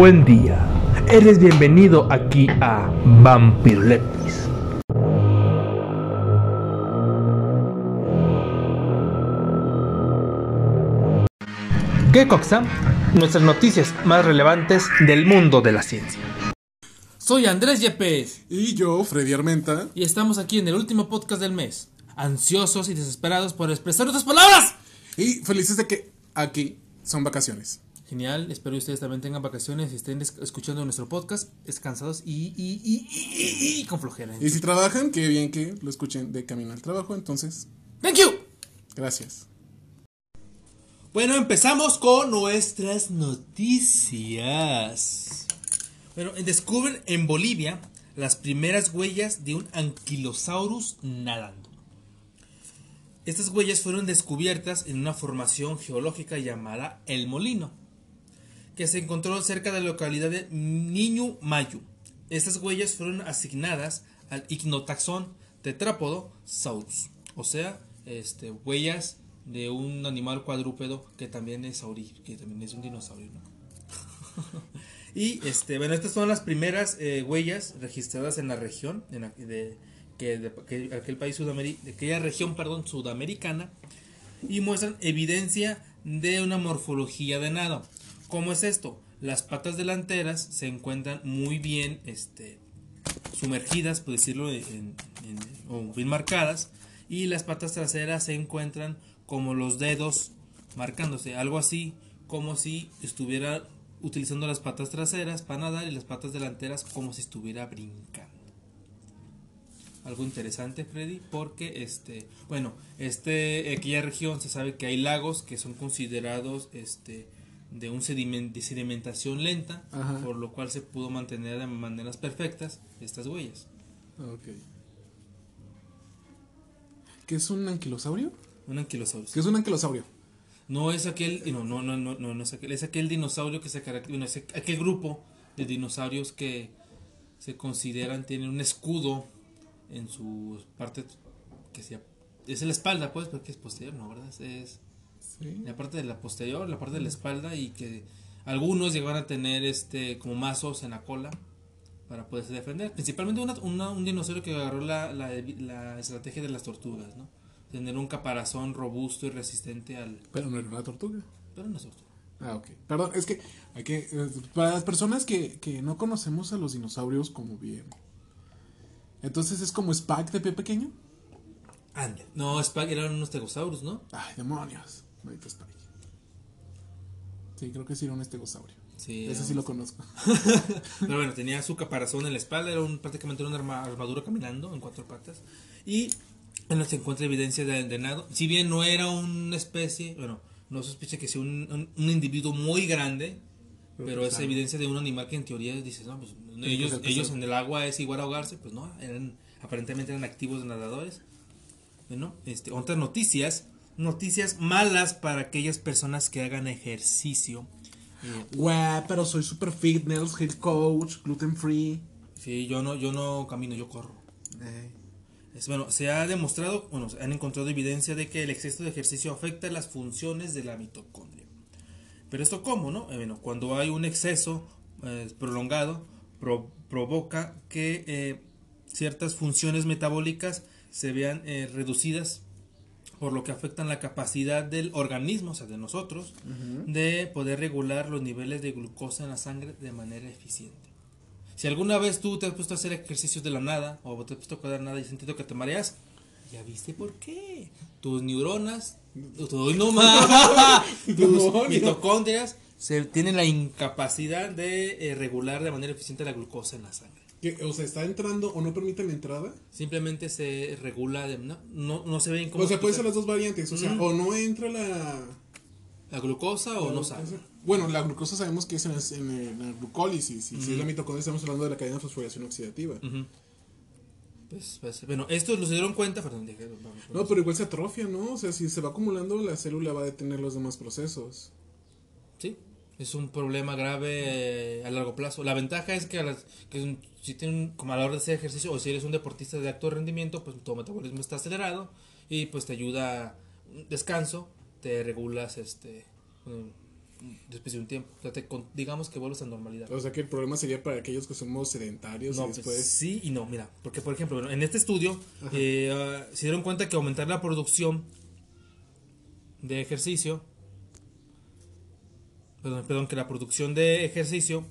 buen día. Eres bienvenido aquí a Vampirolepis. ¿Qué coxa? Nuestras noticias más relevantes del mundo de la ciencia. Soy Andrés Yepes Y yo, Freddy Armenta. y estamos aquí en el último podcast del mes, ansiosos y desesperados por expresar nuestras palabras. Y felices de que aquí son vacaciones. Genial, espero que ustedes también tengan vacaciones y estén es- escuchando nuestro podcast descansados y, y, y, y, y- y con flojera. Y si trabajan, qué bien que lo escuchen de camino al trabajo. Entonces, Thank you. gracias. Bueno, empezamos con nuestras noticias. Bueno, descubren en Bolivia las primeras huellas de un anquilosaurus nadando. Estas huellas fueron descubiertas en una formación geológica llamada El Molino, que se encontró cerca de la localidad de Niño Mayu. Estas huellas fueron asignadas al Ignotaxón tetrápodo saurus, o sea, este, huellas de un animal cuadrúpedo que también es saurí, que también es un dinosaurio, ¿no? y este, bueno, estas son las primeras eh, huellas registradas en la región, en la- de, que, de, que aquel país de aquella región, perdón, sudamericana, y muestran evidencia de una morfología de nado. ¿Cómo es esto? Las patas delanteras se encuentran muy bien este, sumergidas, por decirlo, en, o bien marcadas, y las patas traseras se encuentran como los dedos marcándose, algo así como si estuviera utilizando las patas traseras para nadar y las patas delanteras como si estuviera brincando. Algo interesante, Freddy, porque este, bueno, este, aquella región se sabe que hay lagos que son considerados este, de un sedimen- de sedimentación lenta, Ajá. por lo cual se pudo mantener de maneras perfectas estas huellas. Ok. ¿Qué es un anquilosaurio? Un anquilosaurus. ¿Qué es un anquilosaurio? No es aquel, no, no, no, no, no, no es aquel, es aquel dinosaurio que se caracteriza, bueno, es aquel grupo de dinosaurios que se consideran tienen un escudo en su parte que sea, es la espalda, pues, porque es posterior, ¿no? ¿Verdad? Es Sí. la parte de la posterior, la parte de la espalda y que algunos llegan a tener este como mazos en la cola para poderse defender. Principalmente una- una- un dinosaurio que agarró la, la, la estrategia de las tortugas, ¿no? Tener un caparazón robusto y resistente al... Pero no era una tortuga. Pero no es tortuga. Ah, ok. Perdón, es que hay que. eh, Para las personas que, que no conocemos a los dinosaurios como bien. Entonces es como Spack de pie pequeño. Ande. No, Spike eran unos tegosaurus, ¿no? Ay, demonios. Maldito Spike. Sí, creo que sí era un estegosaurio. Sí. Ese sí lo conozco. Pero bueno, tenía su caparazón en la espalda, era un, prácticamente una arma- armadura caminando en cuatro patas. Y en la se encuentra evidencia de, de nado. Si bien no era una especie, bueno, no sospecha que sea un, un- un individuo muy grande, Pero pero, pues, es ah. evidencia de un animal que en teoría dices, no, pues ellos, ellos en el agua es igual a ahogarse, pues no, eran, aparentemente eran activos nadadores. Bueno, este, otras noticias, noticias malas para aquellas personas que hagan ejercicio. Eh, Güey, pero soy super fitness, health coach, gluten free. Sí, yo no, yo no camino, yo corro. Es, bueno, se ha demostrado, bueno, se han encontrado evidencia de que el exceso de ejercicio afecta las funciones de la mitocondria. Pero esto cómo, ¿no? Eh, bueno, cuando hay un exceso eh, prolongado, pro- provoca que ciertas funciones metabólicas se vean eh, reducidas, por lo que afectan la capacidad del organismo, o sea, de nosotros, de poder regular los niveles de glucosa en la sangre de manera eficiente. Si alguna vez tú te has puesto a hacer ejercicios de la nada o te has puesto a cuidar nada y has sentido que te mareas, ya viste por qué. Tus neuronas, tu, no más, tus mitocondrias se tienen la incapacidad de eh, regular de manera eficiente la glucosa en la sangre. Que, o sea, está entrando o no permite la entrada. Simplemente se regula, de, no, no, no se ven como O sea, puede ser las dos variantes. O sea, Ujú. o no entra la. la glucosa o la no sale. Bueno, la glucosa sabemos que es en, la- en, la glucólisis. Y si es la mitocondria, estamos hablando de la cadena de fosforilación oxidativa. Ujú. Pues, pues, bueno, estos lo se dieron cuenta, perdón, dije, vamos, No, pero igual se atrofia, ¿no? O sea, si se va acumulando, la célula va a detener los demás procesos. Es un problema grave eh, a largo plazo. La ventaja es que, a las, que si tienen, como a la hora de hacer ejercicio o si eres un deportista de alto rendimiento, pues tu metabolismo está acelerado y pues te ayuda descanso, te regulas este después de un tiempo. O sea, te digamos que vuelves a normalidad. O sea que el problema sería para aquellos que somos sedentarios No, y pues, después. sí y no, mira, porque por ejemplo, en este estudio eh, ah, se dieron cuenta que aumentar la producción de ejercicio, perdón, que la producción de ejercicio,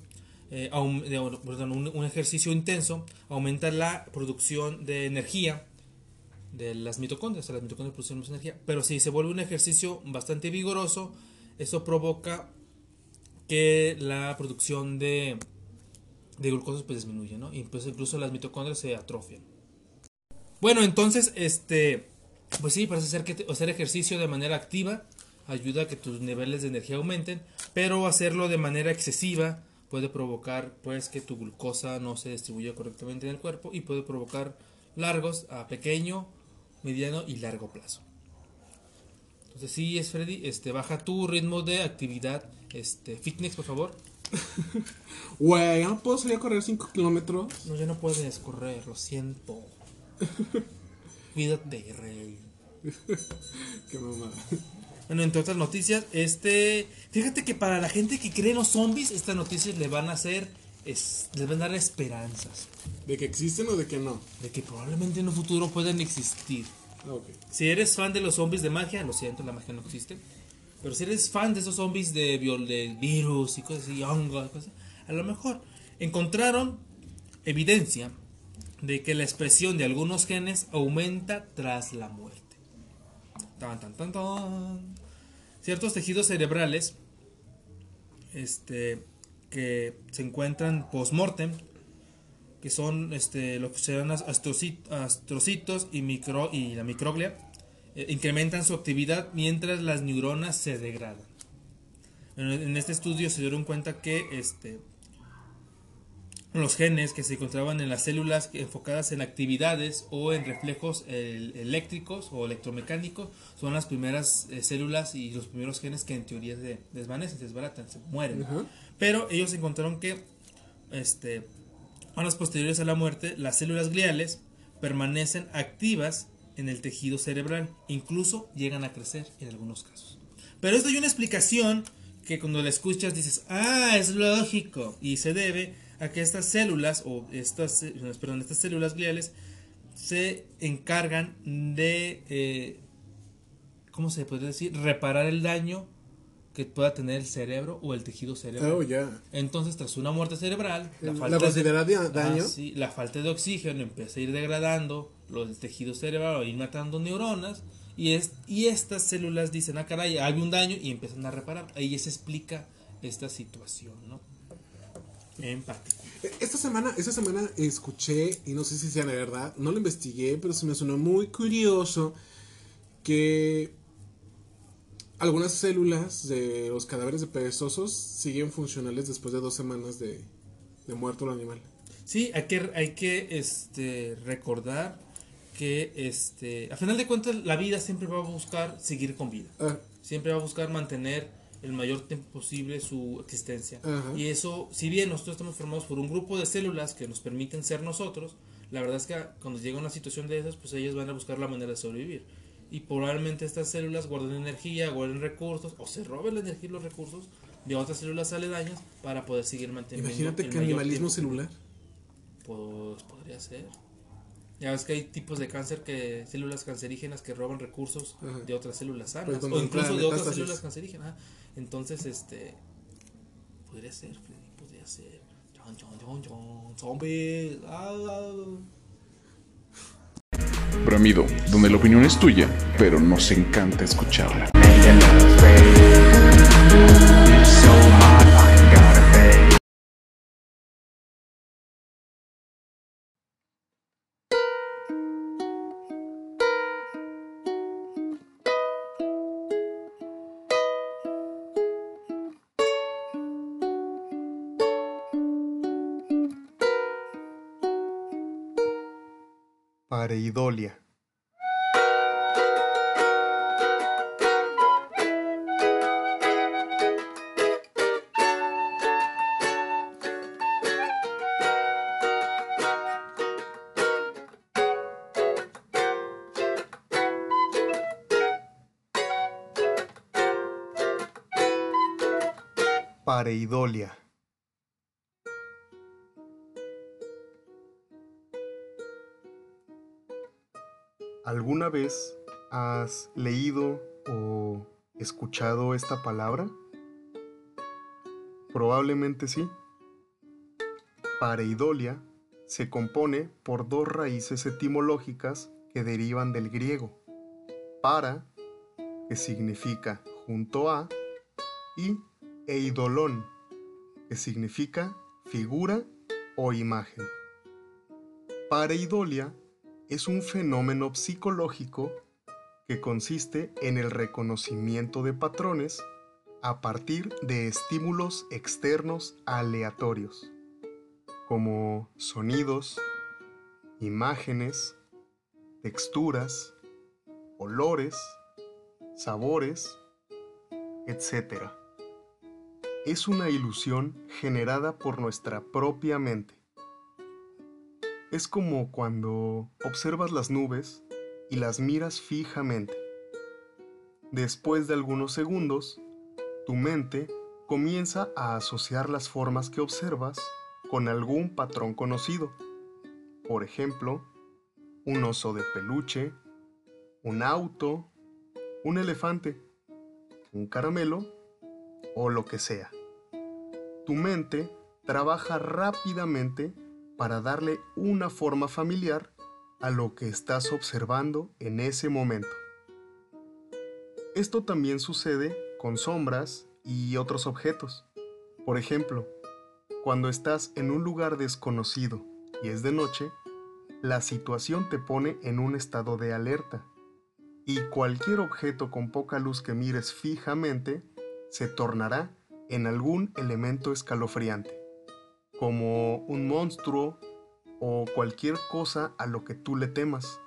eh, un, un ejercicio intenso aumenta la producción de energía de las mitocondrias, o sea, las mitocondrias producen más energía, pero si se vuelve un ejercicio bastante vigoroso, eso provoca que la producción de, de glucosa pues disminuye, ¿no? Y pues incluso las mitocondrias se atrofian. Bueno, entonces, este, pues sí, parece ser que hacer ejercicio de manera activa ayuda a que tus niveles de energía aumenten, pero hacerlo de manera excesiva puede provocar pues que tu glucosa no se distribuya correctamente en el cuerpo y puede provocar largos a pequeño, mediano y largo plazo. Entonces sí, es Freddy, este, baja tu ritmo de actividad, este, fitness, por favor. Güey, ya no puedo salir a correr 5 kilómetros. No, ya no puedes correr, lo siento. Cuídate, rey. Qué mamada. Bueno, entre otras noticias, este, fíjate que para la gente que cree en los zombies, estas noticias le van a hacer, es, les van a dar esperanzas ¿De que existen o de que no? de que probablemente en un futuro puedan existir. Ah. Si eres fan de los zombies de magia, lo siento, la magia no existe. Pero si eres fan de esos zombies de, viol- de virus y cosas así, hongos, cosas, a lo mejor encontraron evidencia de que la expresión de algunos genes aumenta tras la muerte. Ciertos tejidos cerebrales este, que se encuentran post-mortem, que son este, lo que se llaman astrocit- astrocitos y, micro, y la microglia, eh, incrementan su actividad mientras las neuronas se degradan. En, en este estudio se dieron cuenta que este, los genes que se encontraban en las células enfocadas en actividades o en reflejos el- eléctricos o electromecánicos son las primeras eh, células y los primeros genes que en teoría se desvanecen, se desbaratan, se mueren. Pero ellos encontraron que este, horas posteriores a la muerte, las células gliales permanecen activas en el tejido cerebral, incluso llegan a crecer en algunos casos. Pero esto hay una explicación que cuando la escuchas dices, ah, es lógico, y se debe a que estas células, o estas, perdón, estas células gliales, se encargan de, eh, ¿cómo se puede decir? Reparar el daño que pueda tener el cerebro o el tejido cerebral. Oh, ya. Entonces, tras una muerte cerebral, la La falta, de, Ajá, daño. sí, la falta de oxígeno empieza a ir degradando los tejidos cerebrales, ir matando neuronas, y, es, y estas células dicen, ah, caray, hay un daño, y empiezan a reparar. Ahí se explica esta situación, ¿no? En. Eh, Esta semana, esta semana escuché, y no sé si sea de verdad, no lo investigué, pero se me sonó muy curioso que algunas células de los cadáveres de perezosos siguen funcionales después de dos semanas de, de muerto el animal. Sí, hay que, hay que este, recordar que, este, a final de cuentas, la vida siempre va a buscar seguir con vida. Ah, siempre va a buscar mantener el mayor tiempo posible su existencia. Ajá. Y eso, si bien nosotros estamos formados por un grupo de células que nos permiten ser nosotros, la verdad es que cuando llega una situación de esas, pues ellas van a buscar la manera de sobrevivir. Y probablemente estas células guarden energía, guarden recursos, o se roben la energía y los recursos de otras células aledañas para poder seguir manteniendo. imagínate el que mayor celular. Pues podría ser. Ya ves que hay tipos de cáncer que células cancerígenas que roban recursos Ajá. de otras células sanas Pues o incluso de otras células cancerígenas. Entonces, este podría ser, Freddy, podría ser. Chon, chon, chon, chon, zombies. Ah, ah. Bramido, donde la opinión es tuya, pero nos encanta escucharla. pareidolia. pareidolia. ¿Alguna vez has leído o escuchado esta palabra? Probablemente sí. Pareidolia se compone por dos raíces etimológicas que derivan del griego. Para, que significa junto a, y eidolón, que significa figura o imagen. Pareidolia es un fenómeno psicológico que consiste en el reconocimiento de patrones a partir de estímulos externos aleatorios, como sonidos, imágenes, texturas, olores, sabores, etc. Es una ilusión generada por nuestra propia mente. Es como cuando observas las nubes y las miras fijamente. Después de algunos segundos, tu mente comienza a asociar las formas que observas con algún patrón conocido. Por ejemplo, un oso de peluche, un auto, un elefante, un caramelo o lo que sea. Tu mente trabaja rápidamente para darle una forma familiar a lo que estás observando en ese momento. Esto también sucede con sombras y otros objetos. Por ejemplo, cuando estás en un lugar desconocido y es de noche, la situación te pone en un estado de alerta y cualquier objeto con poca luz que mires fijamente se tornará en algún elemento escalofriante, como un monstruo o cualquier cosa a lo que tú le temas.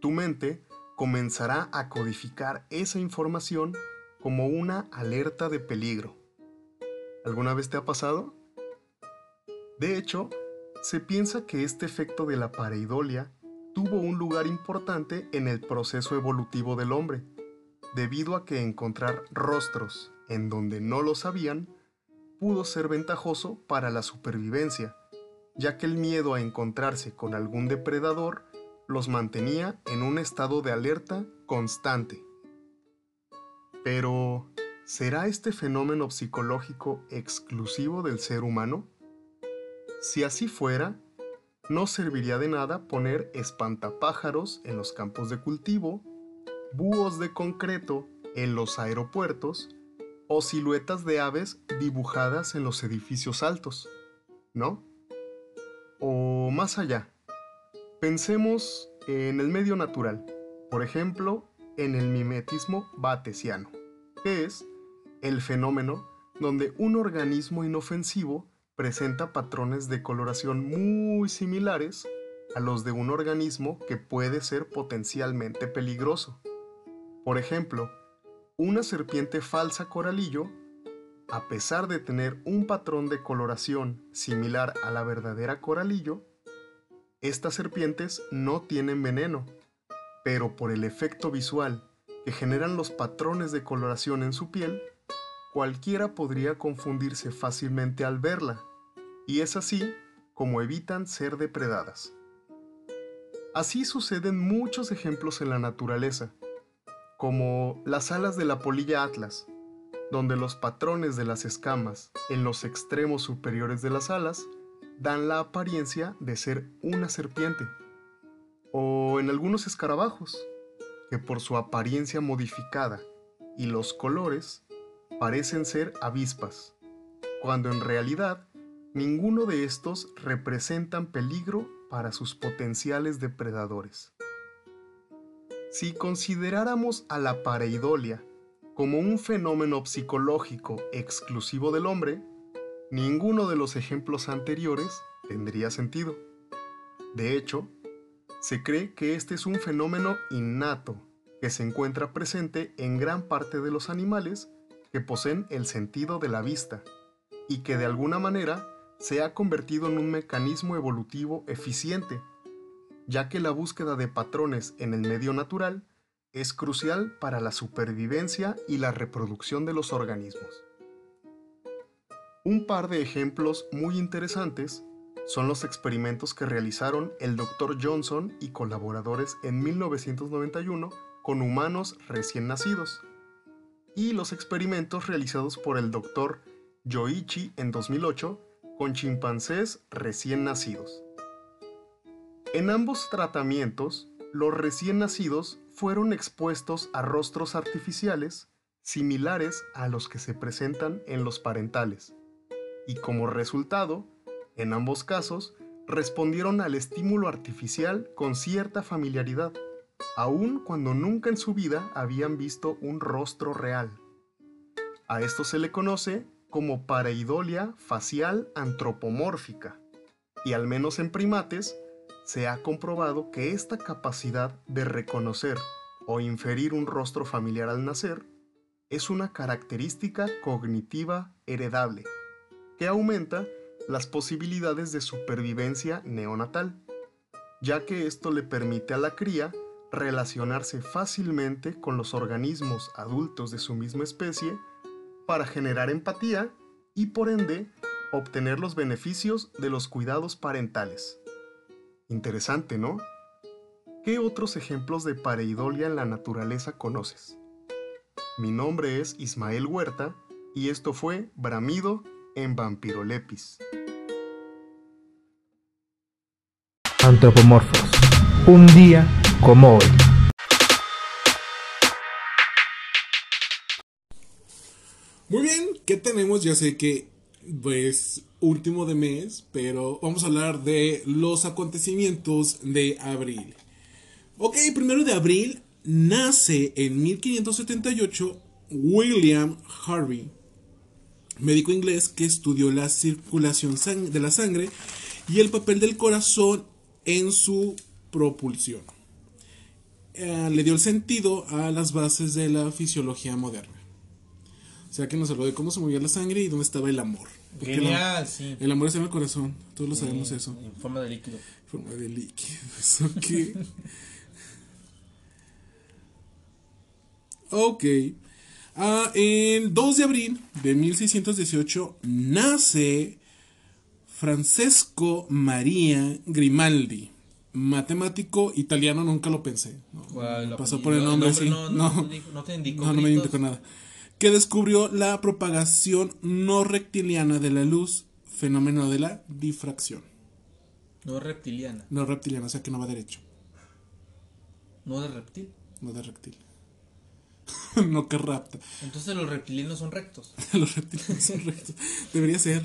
Tu mente comenzará a codificar esa información como una alerta de peligro. ¿Alguna vez te ha pasado? De hecho, se piensa que este efecto de la pareidolia tuvo un lugar importante en el proceso evolutivo del hombre, debido a que encontrar rostros en donde no lo sabían pudo ser ventajoso para la supervivencia, ya que el miedo a encontrarse con algún depredador los mantenía en un estado de alerta constante. Pero, ¿será este fenómeno psicológico exclusivo del ser humano? Si así fuera, no serviría de nada poner espantapájaros en los campos de cultivo, búhos de concreto en los aeropuertos o siluetas de aves dibujadas en los edificios altos, ¿no? O más allá, pensemos en el medio natural, por ejemplo, en el mimetismo batesiano, que es el fenómeno donde un organismo inofensivo presenta patrones de coloración muy similares a los de un organismo que puede ser potencialmente peligroso. Por ejemplo, una serpiente falsa coralillo, a pesar de tener un patrón de coloración similar a la verdadera coralillo, estas serpientes no tienen veneno, pero por el efecto visual que generan los patrones de coloración en su piel, cualquiera podría confundirse fácilmente al verla, y es así como evitan ser depredadas. Así suceden muchos ejemplos en la naturaleza, como las alas de la polilla atlas, donde los patrones de las escamas en los extremos superiores de las alas dan la apariencia de ser una serpiente, o en algunos escarabajos, que por su apariencia modificada y los colores parecen ser avispas, cuando en realidad ninguno de estos representan peligro para sus potenciales depredadores. Si consideráramos a la pareidolia como un fenómeno psicológico exclusivo del hombre, ninguno de los ejemplos anteriores tendría sentido. De hecho, se cree que este es un fenómeno innato que se encuentra presente en gran parte de los animales que poseen el sentido de la vista y que de alguna manera se ha convertido en un mecanismo evolutivo eficiente ya que la búsqueda de patrones en el medio natural es crucial para la supervivencia y la reproducción de los organismos. Un par de ejemplos muy interesantes son los experimentos que realizaron el Dr. Johnson y colaboradores en 1991 con humanos recién nacidos, y los experimentos realizados por el Dr. Yoichi en 2008 con chimpancés recién nacidos. En ambos tratamientos, los recién nacidos fueron expuestos a rostros artificiales similares a los que se presentan en los parentales, y como resultado, en ambos casos, respondieron al estímulo artificial con cierta familiaridad, aun cuando nunca en su vida habían visto un rostro real. A esto se le conoce como pareidolia facial antropomórfica, y al menos en primates se ha comprobado que esta capacidad de reconocer o inferir un rostro familiar al nacer es una característica cognitiva heredable, que aumenta las posibilidades de supervivencia neonatal, ya que esto le permite a la cría relacionarse fácilmente con los organismos adultos de su misma especie para generar empatía y por ende obtener los beneficios de los cuidados parentales. Interesante, ¿no? ¿Qué otros ejemplos de pareidolia en la naturaleza conoces? Mi nombre es Ismael Huerta y esto fue Bramido en Vampirolepis. Antropomorfos. Un día como hoy. Muy bien, ¿qué tenemos? Ya sé que pues último de mes, pero vamos a hablar de los acontecimientos de abril. Ok, primero de abril nace en 1578 William Harvey, médico inglés que estudió la circulación de la sangre y el papel del corazón en su propulsión. Eh, le dio el sentido a las bases de la fisiología moderna. O sea que nos habló de cómo se movía la sangre y dónde estaba el amor. Porque el Genial, sí. El amor está en el corazón, todos lo sabemos eso. En forma de líquido. Forma de líquidos, ok. ok. Ah, el 2 de abril de 1618 nace Francesco Maria Grimaldi, matemático italiano, nunca lo pensé. No, ¿Cuál me pasó por el nombre, sí. No, No, no, no, no te indicó no, no me indicó nada. Que descubrió la propagación no rectiliana de la luz, fenómeno de la difracción. No reptiliana. No reptiliana, o sea que no va derecho, No de reptil. no de reptil. no que rapta. Entonces los reptilianos son rectos. Los reptiles son rectos. Debería ser.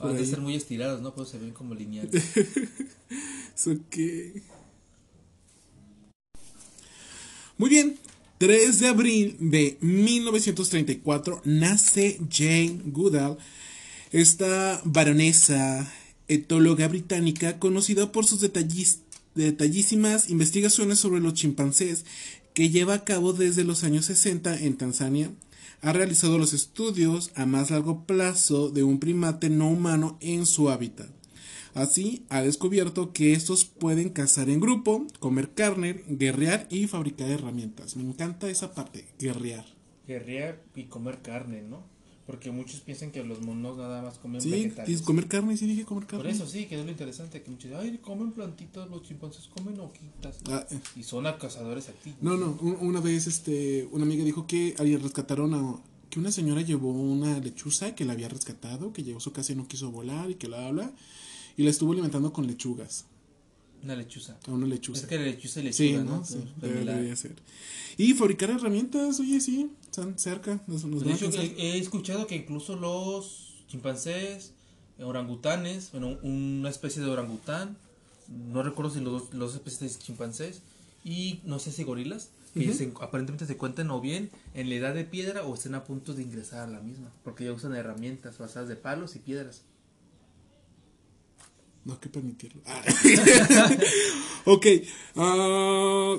De ahí. ser muy estirados, ¿no? Pero se ven como lineales. So que- Muy bien. 3 de abril de 1934 nace Jane Goodall, esta baronesa etóloga británica conocida por sus detallísimas investigaciones sobre los chimpancés que lleva a cabo desde los años 60 en Tanzania. Ha realizado los estudios a más largo plazo de un primate no humano en su hábitat. Así, ha descubierto que estos pueden cazar en grupo, comer carne, guerrear y fabricar herramientas. Me encanta esa parte, guerrear. Guerrear y comer carne, ¿no? Porque muchos piensan que los monos nada más comen Sí, vegetales. dices comer carne, sí dije comer carne. Por eso sí, que es lo interesante, que muchos dicen, ay, comen plantitas, los chimpancés comen hojitas. Ah, eh. Y son a cazadores activos. No, no, un- una vez este, una amiga dijo que ahí rescataron a... Que una señora llevó una lechuza que la había rescatado, que llegó a su casa y no quiso volar y que la habla. Y la estuvo alimentando con lechugas. Una lechuza. A una lechuza. Es que la lechuza y Sí, lechuga, ¿no? ¿no? Sí, Pues, debería ser. Y fabricar herramientas, oye, sí, están cerca. Nos, nos De hecho, he, escuchado que incluso los chimpancés, orangutanes, bueno, una especie de orangután, no recuerdo si los dos especies de chimpancés, y no sé si gorilas, que se- aparentemente se cuentan o bien en la edad de piedra o estén a punto de ingresar a la misma, porque ya usan herramientas basadas de palos y piedras. No hay que permitirlo. Ah. ok. ah,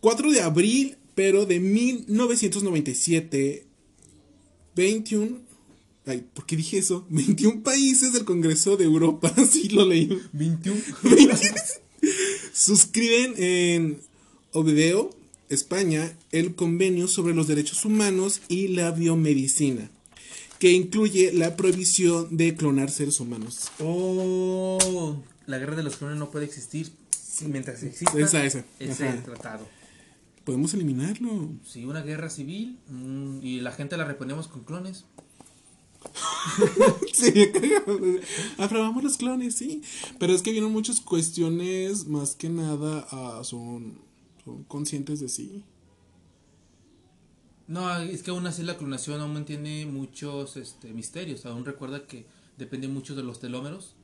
4 de abril, pero de 1997. 21. Ay, ¿por qué dije eso? 21 países del Congreso de Europa. Así lo leí. 21. Suscriben en Oviedo, España, el convenio sobre los derechos humanos y la biomedicina, que incluye la prohibición de clonar seres humanos. Oh, la guerra de los clones no puede existir mientras exista Esa, esa. ese Ajá. tratado. Podemos eliminarlo. Si una guerra civil mm, y la gente la reponemos con clones. Sí, aprobamos los clones, sí. Pero es que vieron muchas cuestiones, más que nada, son, son conscientes de sí. No, es que aún así la clonación aún mantiene muchos este, misterios. Aún recuerda que depende mucho de los telómeros.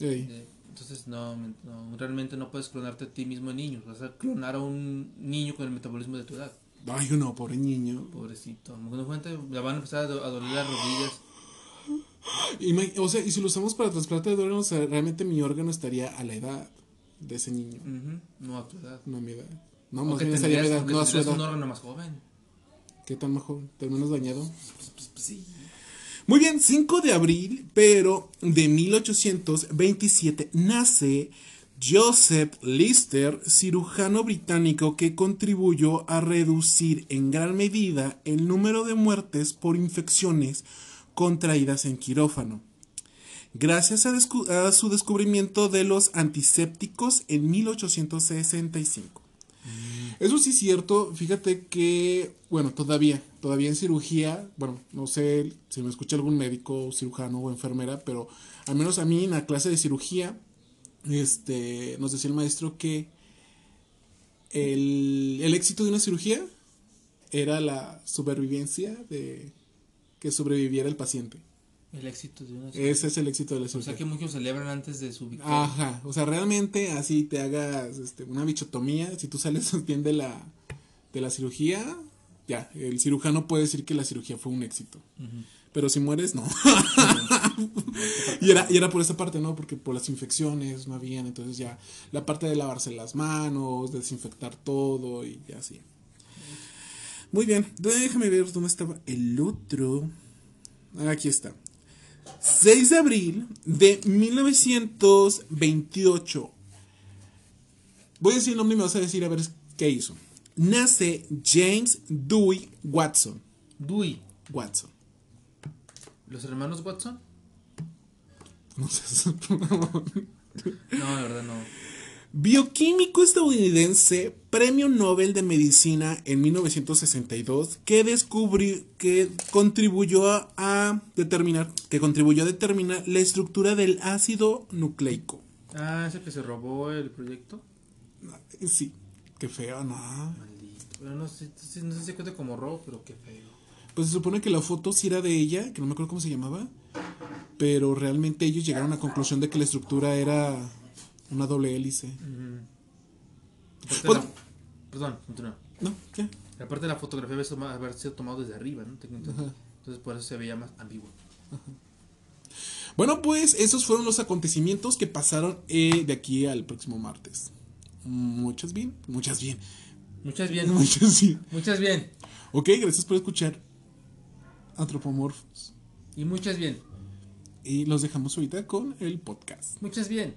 Eh, entonces, no, no, realmente no puedes clonarte a ti mismo en niños. Vas a clonar a un niño con el metabolismo de tu edad. Ay, no, pobre niño. Pobrecito. No cuenta, le van a empezar a, do- a doler las rodillas. O sea, y si lo usamos para trasplante de órganos, o sea, realmente mi órgano estaría a la edad de ese niño, No a tu edad. no a mi edad. No, más bien estaría a mi edad, no a su tendrías un edad. órgano más joven. ¿Qué tan mejor? ¿Del menos dañado? Pues, pues, sí. Muy bien, 5 de abril, pero de 1827 nace Joseph Lister, cirujano británico que contribuyó a reducir en gran medida el número de muertes por infecciones contraídas en quirófano. Gracias a, a su descubrimiento de los antisépticos en 1865. Eso sí es cierto, fíjate que, bueno, todavía, todavía en cirugía, bueno, no sé si me escucha algún médico, cirujano o enfermera, pero al menos a mí en la clase de cirugía, este, nos decía el maestro que el, el éxito de una cirugía era la supervivencia de que sobreviviera el paciente. El éxito de una Ese es el éxito de la O cirugía. sea que muchos celebran antes de su victoria. Ajá, o sea, realmente así te hagas este, una bichotomía, si tú sales bien de la, de la cirugía, ya, el cirujano puede decir que la cirugía fue un éxito. Pero si mueres, no. y, era, y era por esa parte, ¿no? Porque por las infecciones no habían, entonces ya la parte de lavarse las manos, desinfectar todo y ya así. Muy bien, déjame ver dónde estaba el otro. Aquí está. 6 de abril de 1928. Voy a decir el nombre y me vas a decir a ver qué hizo. Nace James Dewey Watson. Dewey. Watson. ¿Los hermanos Watson? No sé. No, de verdad no. Bioquímico estadounidense, premio Nobel de Medicina en 1962, que descubrió, que contribuyó a, a determinar, que contribuyó a determinar la estructura del ácido nucleico. Ah, ese que se robó el proyecto. Sí, qué feo, ¿no? Maldito. Pero no sé, no sé si se cuenta como robo, pero qué feo. Pues se supone que la foto sí era de ella, que no me acuerdo cómo se llamaba, pero realmente ellos llegaron a la conclusión de que la estructura era una doble hélice. Bueno. la- Perdón, continúa. ¿No? ¿Qué? Aparte la fotografía debe haber sido tomado desde arriba, ¿no? Entonces por eso se veía más ambiguo. Bueno, pues esos fueron los acontecimientos que pasaron eh, de aquí al próximo martes. Muchas bien, muchas bien, Muchas bien. muchas bien. Muchas bien. Ok, gracias por escuchar Antropomorphos. Y muchas bien. Y los dejamos ahorita con el podcast. Muchas bien.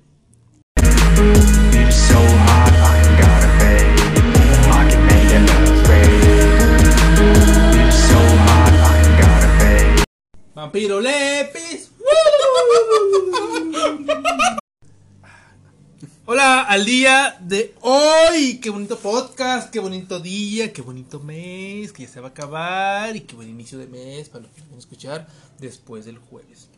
Vampiro Lepis. Hola, al día de hoy. Qué bonito podcast, qué bonito día, qué bonito mes, que ya se va a acabar y qué buen inicio de mes para los que van a escuchar después del jueves.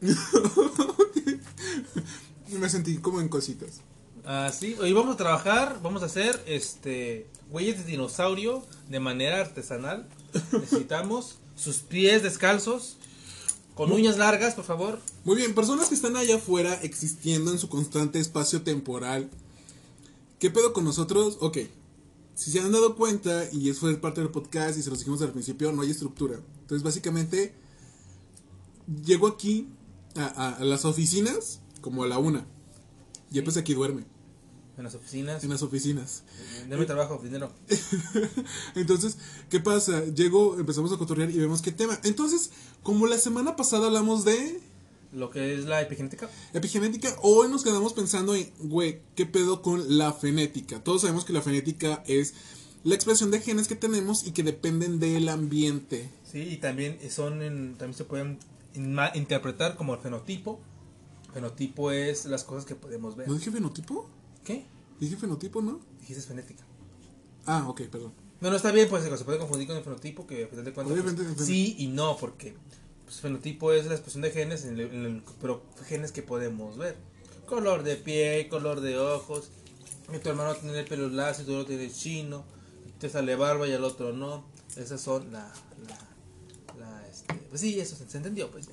Me sentí como en cositas. Ah, sí, hoy vamos a trabajar, vamos a hacer este huellas de dinosaurio de manera artesanal. Necesitamos sus pies descalzos, con uñas largas, por favor. Muy bien, personas que están allá afuera existiendo en su constante espacio temporal. ¿Qué pedo con nosotros? Ok. Si se han dado cuenta, y eso fue parte del podcast y se los dijimos al principio, no hay estructura. Entonces, básicamente, llego aquí a, a- a las oficinas como a la una. Y pues aquí duerme, En las oficinas. en las oficinas. Deme trabajo, dinero. Entonces, ¿qué pasa? Llego, empezamos a cotorrear y vemos qué tema. Entonces, como la semana pasada hablamos de Lo que es la epigenética. Epigenética, hoy nos quedamos pensando en, güey, ¿qué pedo con la fenética? Todos sabemos que la fenética es la expresión de genes que tenemos y que dependen del ambiente. Sí, y también son en- también se pueden interpretar como el fenotipo. Fenotipo es las cosas que podemos ver. ¿No dije fenotipo? ¿Qué? Dije fenotipo, ¿no? Dijiste fenética. Ah, ok, perdón. No, no está bien, pues se puede confundir con el fenotipo, que a final de cuentas. Pues, sí y no, porque pues, fenotipo es la expresión de genes, en el- en el- pero genes que podemos ver. Color de piel, color de ojos. Tu hermano tiene el pelo lacio, tú lo tienes chino. Te sale barba y al otro no. Esas son la. la, la, este, pues sí, eso se, se entendió, pues ya.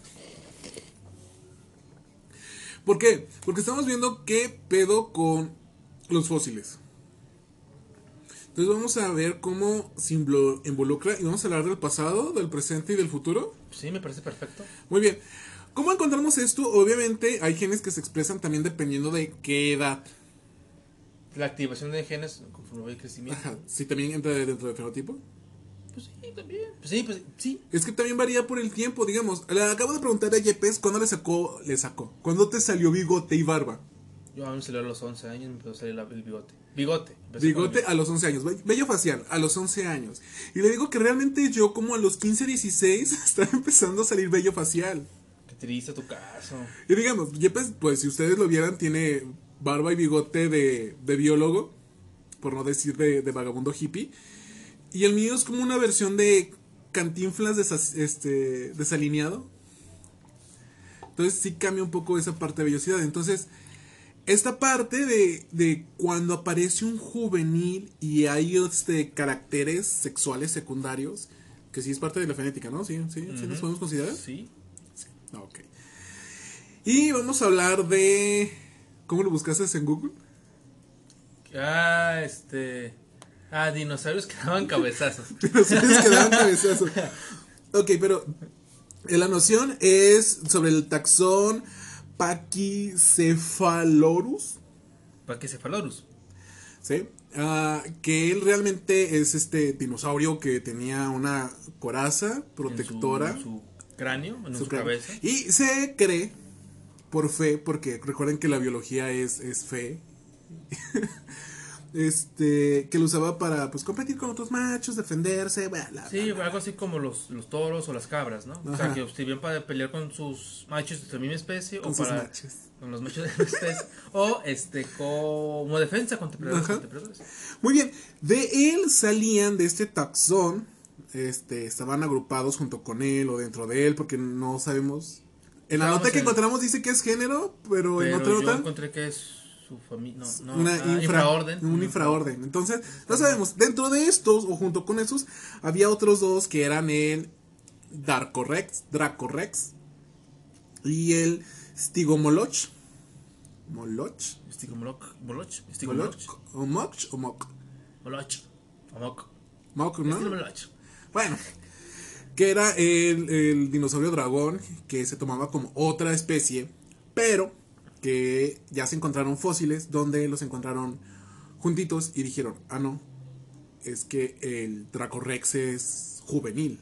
¿Por qué? Porque estamos viendo qué pedo con los fósiles. Entonces vamos a ver cómo se invo- involucra y vamos a hablar del pasado, del presente y del futuro. Sí, me parece perfecto. Muy bien. ¿Cómo encontramos esto? Obviamente hay genes que se expresan también dependiendo de qué edad. La activación de genes conforme el crecimiento. Ajá. Si también entra dentro del fenotipo. Pues sí, también. Pues sí, pues sí. Es que también varía por el tiempo, digamos. Le acabo de preguntar a Yepes cuándo le sacó, le sacó. ¿Cuándo te salió bigote y barba? Yo a mí me salió a los 11 años, me empezó a salir el bigote. Bigote. Bigote a los 11 años, be- bello facial a los 11 años. Y le digo que realmente yo como a los 15, 16 estaba empezando a salir bello facial. Qué triste tu caso. Y digamos, Yepes, pues si ustedes lo vieran, tiene barba y bigote de, de biólogo, por no decir de, de vagabundo hippie. Y el mío es como una versión de cantinflas desas- este, desalineado. Entonces sí cambia un poco esa parte de vellosidad. Entonces, esta parte de, de cuando aparece un juvenil y hay este, caracteres sexuales secundarios, que sí es parte de la genética, ¿no? Sí, sí, sí nos podemos considerar. Sí. Ok. Y vamos a hablar de. ¿Cómo lo buscaste en Google? Ah, este. Ah, dinosaurios que daban cabezazos. Seres que daban cabezazo. Ok, pero eh, la noción es sobre el taxón Pachycephalorus. Pachycephalorus. ¿Sí? Ah, que él realmente es este dinosaurio que tenía una coraza protectora. En su, su cráneo, en su, su cráneo. cabeza. Y se cree, por fe, porque recuerden que la biología es, es fe. este, que lo usaba para pues competir con otros machos, defenderse, bla, bla, Sí, bla, algo así como los, los toros o las cabras, ¿no? O sea, que sirven para pelear con sus machos de la misma especie Con o sus para. machos. Con los machos de la especie. o este, como defensa contra depredadores. Muy bien, de él salían de este taxón, este, estaban agrupados junto con él o dentro de él, porque no sabemos. En la Estábamos nota que en- encontramos dice que es género, pero, en otra yo nota encontré que es su familia. No, no, una ah, infra- infraorden. Un infraorden. Entonces, no sabemos. Dentro de estos, o junto con esos, había otros dos que eran el Darkorex, Dracorex y el Stigomoloch. Moloch. Stigomoloch. Moloch. Stigomoloch. Moloch. O Moch o Moc. Moloch. Amok. Moc, ¿no? Stigomoloch. Bueno, que era el, el dinosaurio dragón que se tomaba como otra especie, pero que ya se encontraron fósiles donde los encontraron juntitos y dijeron, ah no, es que el Dracorex es juvenil.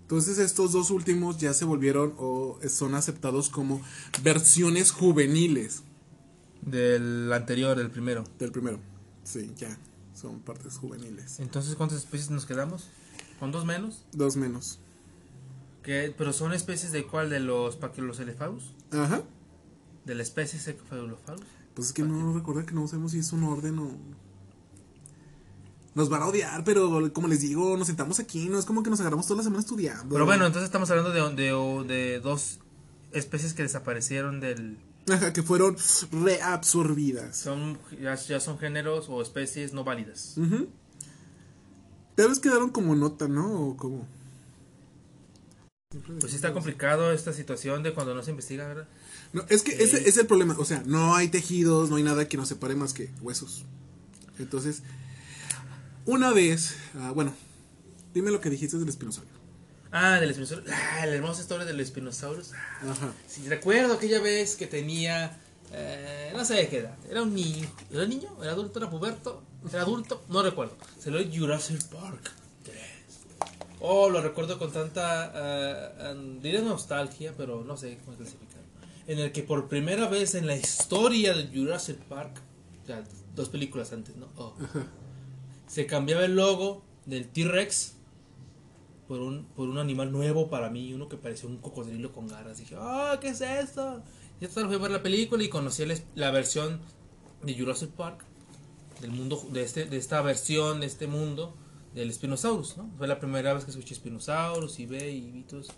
Entonces estos dos últimos ya se volvieron o son aceptados como versiones juveniles Del anterior, del primero. del primero. Sí, ya, son partes juveniles. Entonces, ¿cuántas especies nos quedamos? ¿Con dos menos? Dos menos. ¿Qué? ¿Pero son especies de cuál? ¿De los Pachylocelephalus? Ajá. ¿De la especie Cephalocephalus? Pues es que no recuerda que no sabemos si es un orden o. Nos van a odiar, pero como les digo, nos sentamos aquí, no es como que nos agarramos toda la semana estudiando. Pero bueno, entonces estamos hablando de, de, de dos especies que desaparecieron del... Ajá, que fueron reabsorbidas. Son, ya, ya son géneros o especies no válidas. Ujú. Tal vez quedaron como nota, ¿no? O como. Pues sí está complicado esta situación de cuando no se investiga, ¿verdad? No, es que ese es el problema. O sea, no hay tejidos, no hay nada que nos separe más que huesos. Entonces, una vez. ah, bueno, dime lo que dijiste del espinosaurio. Ah, del Spinosaurus. Ah, la hermosa historia del Spinosaurus. Ajá. Sí, recuerdo aquella vez que tenía. eh, no sé de qué edad. Era un niño. ¿Era niño? ¿Era adulto? ¿Era puberto? ¿Era adulto? No recuerdo. Se lo Jurassic Park 3. Oh, lo recuerdo con tanta. eh, diré nostalgia, pero no sé cómo clasificarlo. En el que por primera vez en la historia de Jurassic Park. O sea, dos películas antes, ¿no? Oh, se cambiaba el logo del T-Rex por un, por un animal nuevo para mí, uno que parecía un cocodrilo con garras. Dije, ah, ¿qué es esto? Y hasta fui a ver la película y conocí la, la versión de Jurassic Park, del mundo, de, este, de esta versión, de este mundo, del Spinosaurus, ¿no? Fue la primera vez que escuché Spinosaurus y ve y vi todo eso.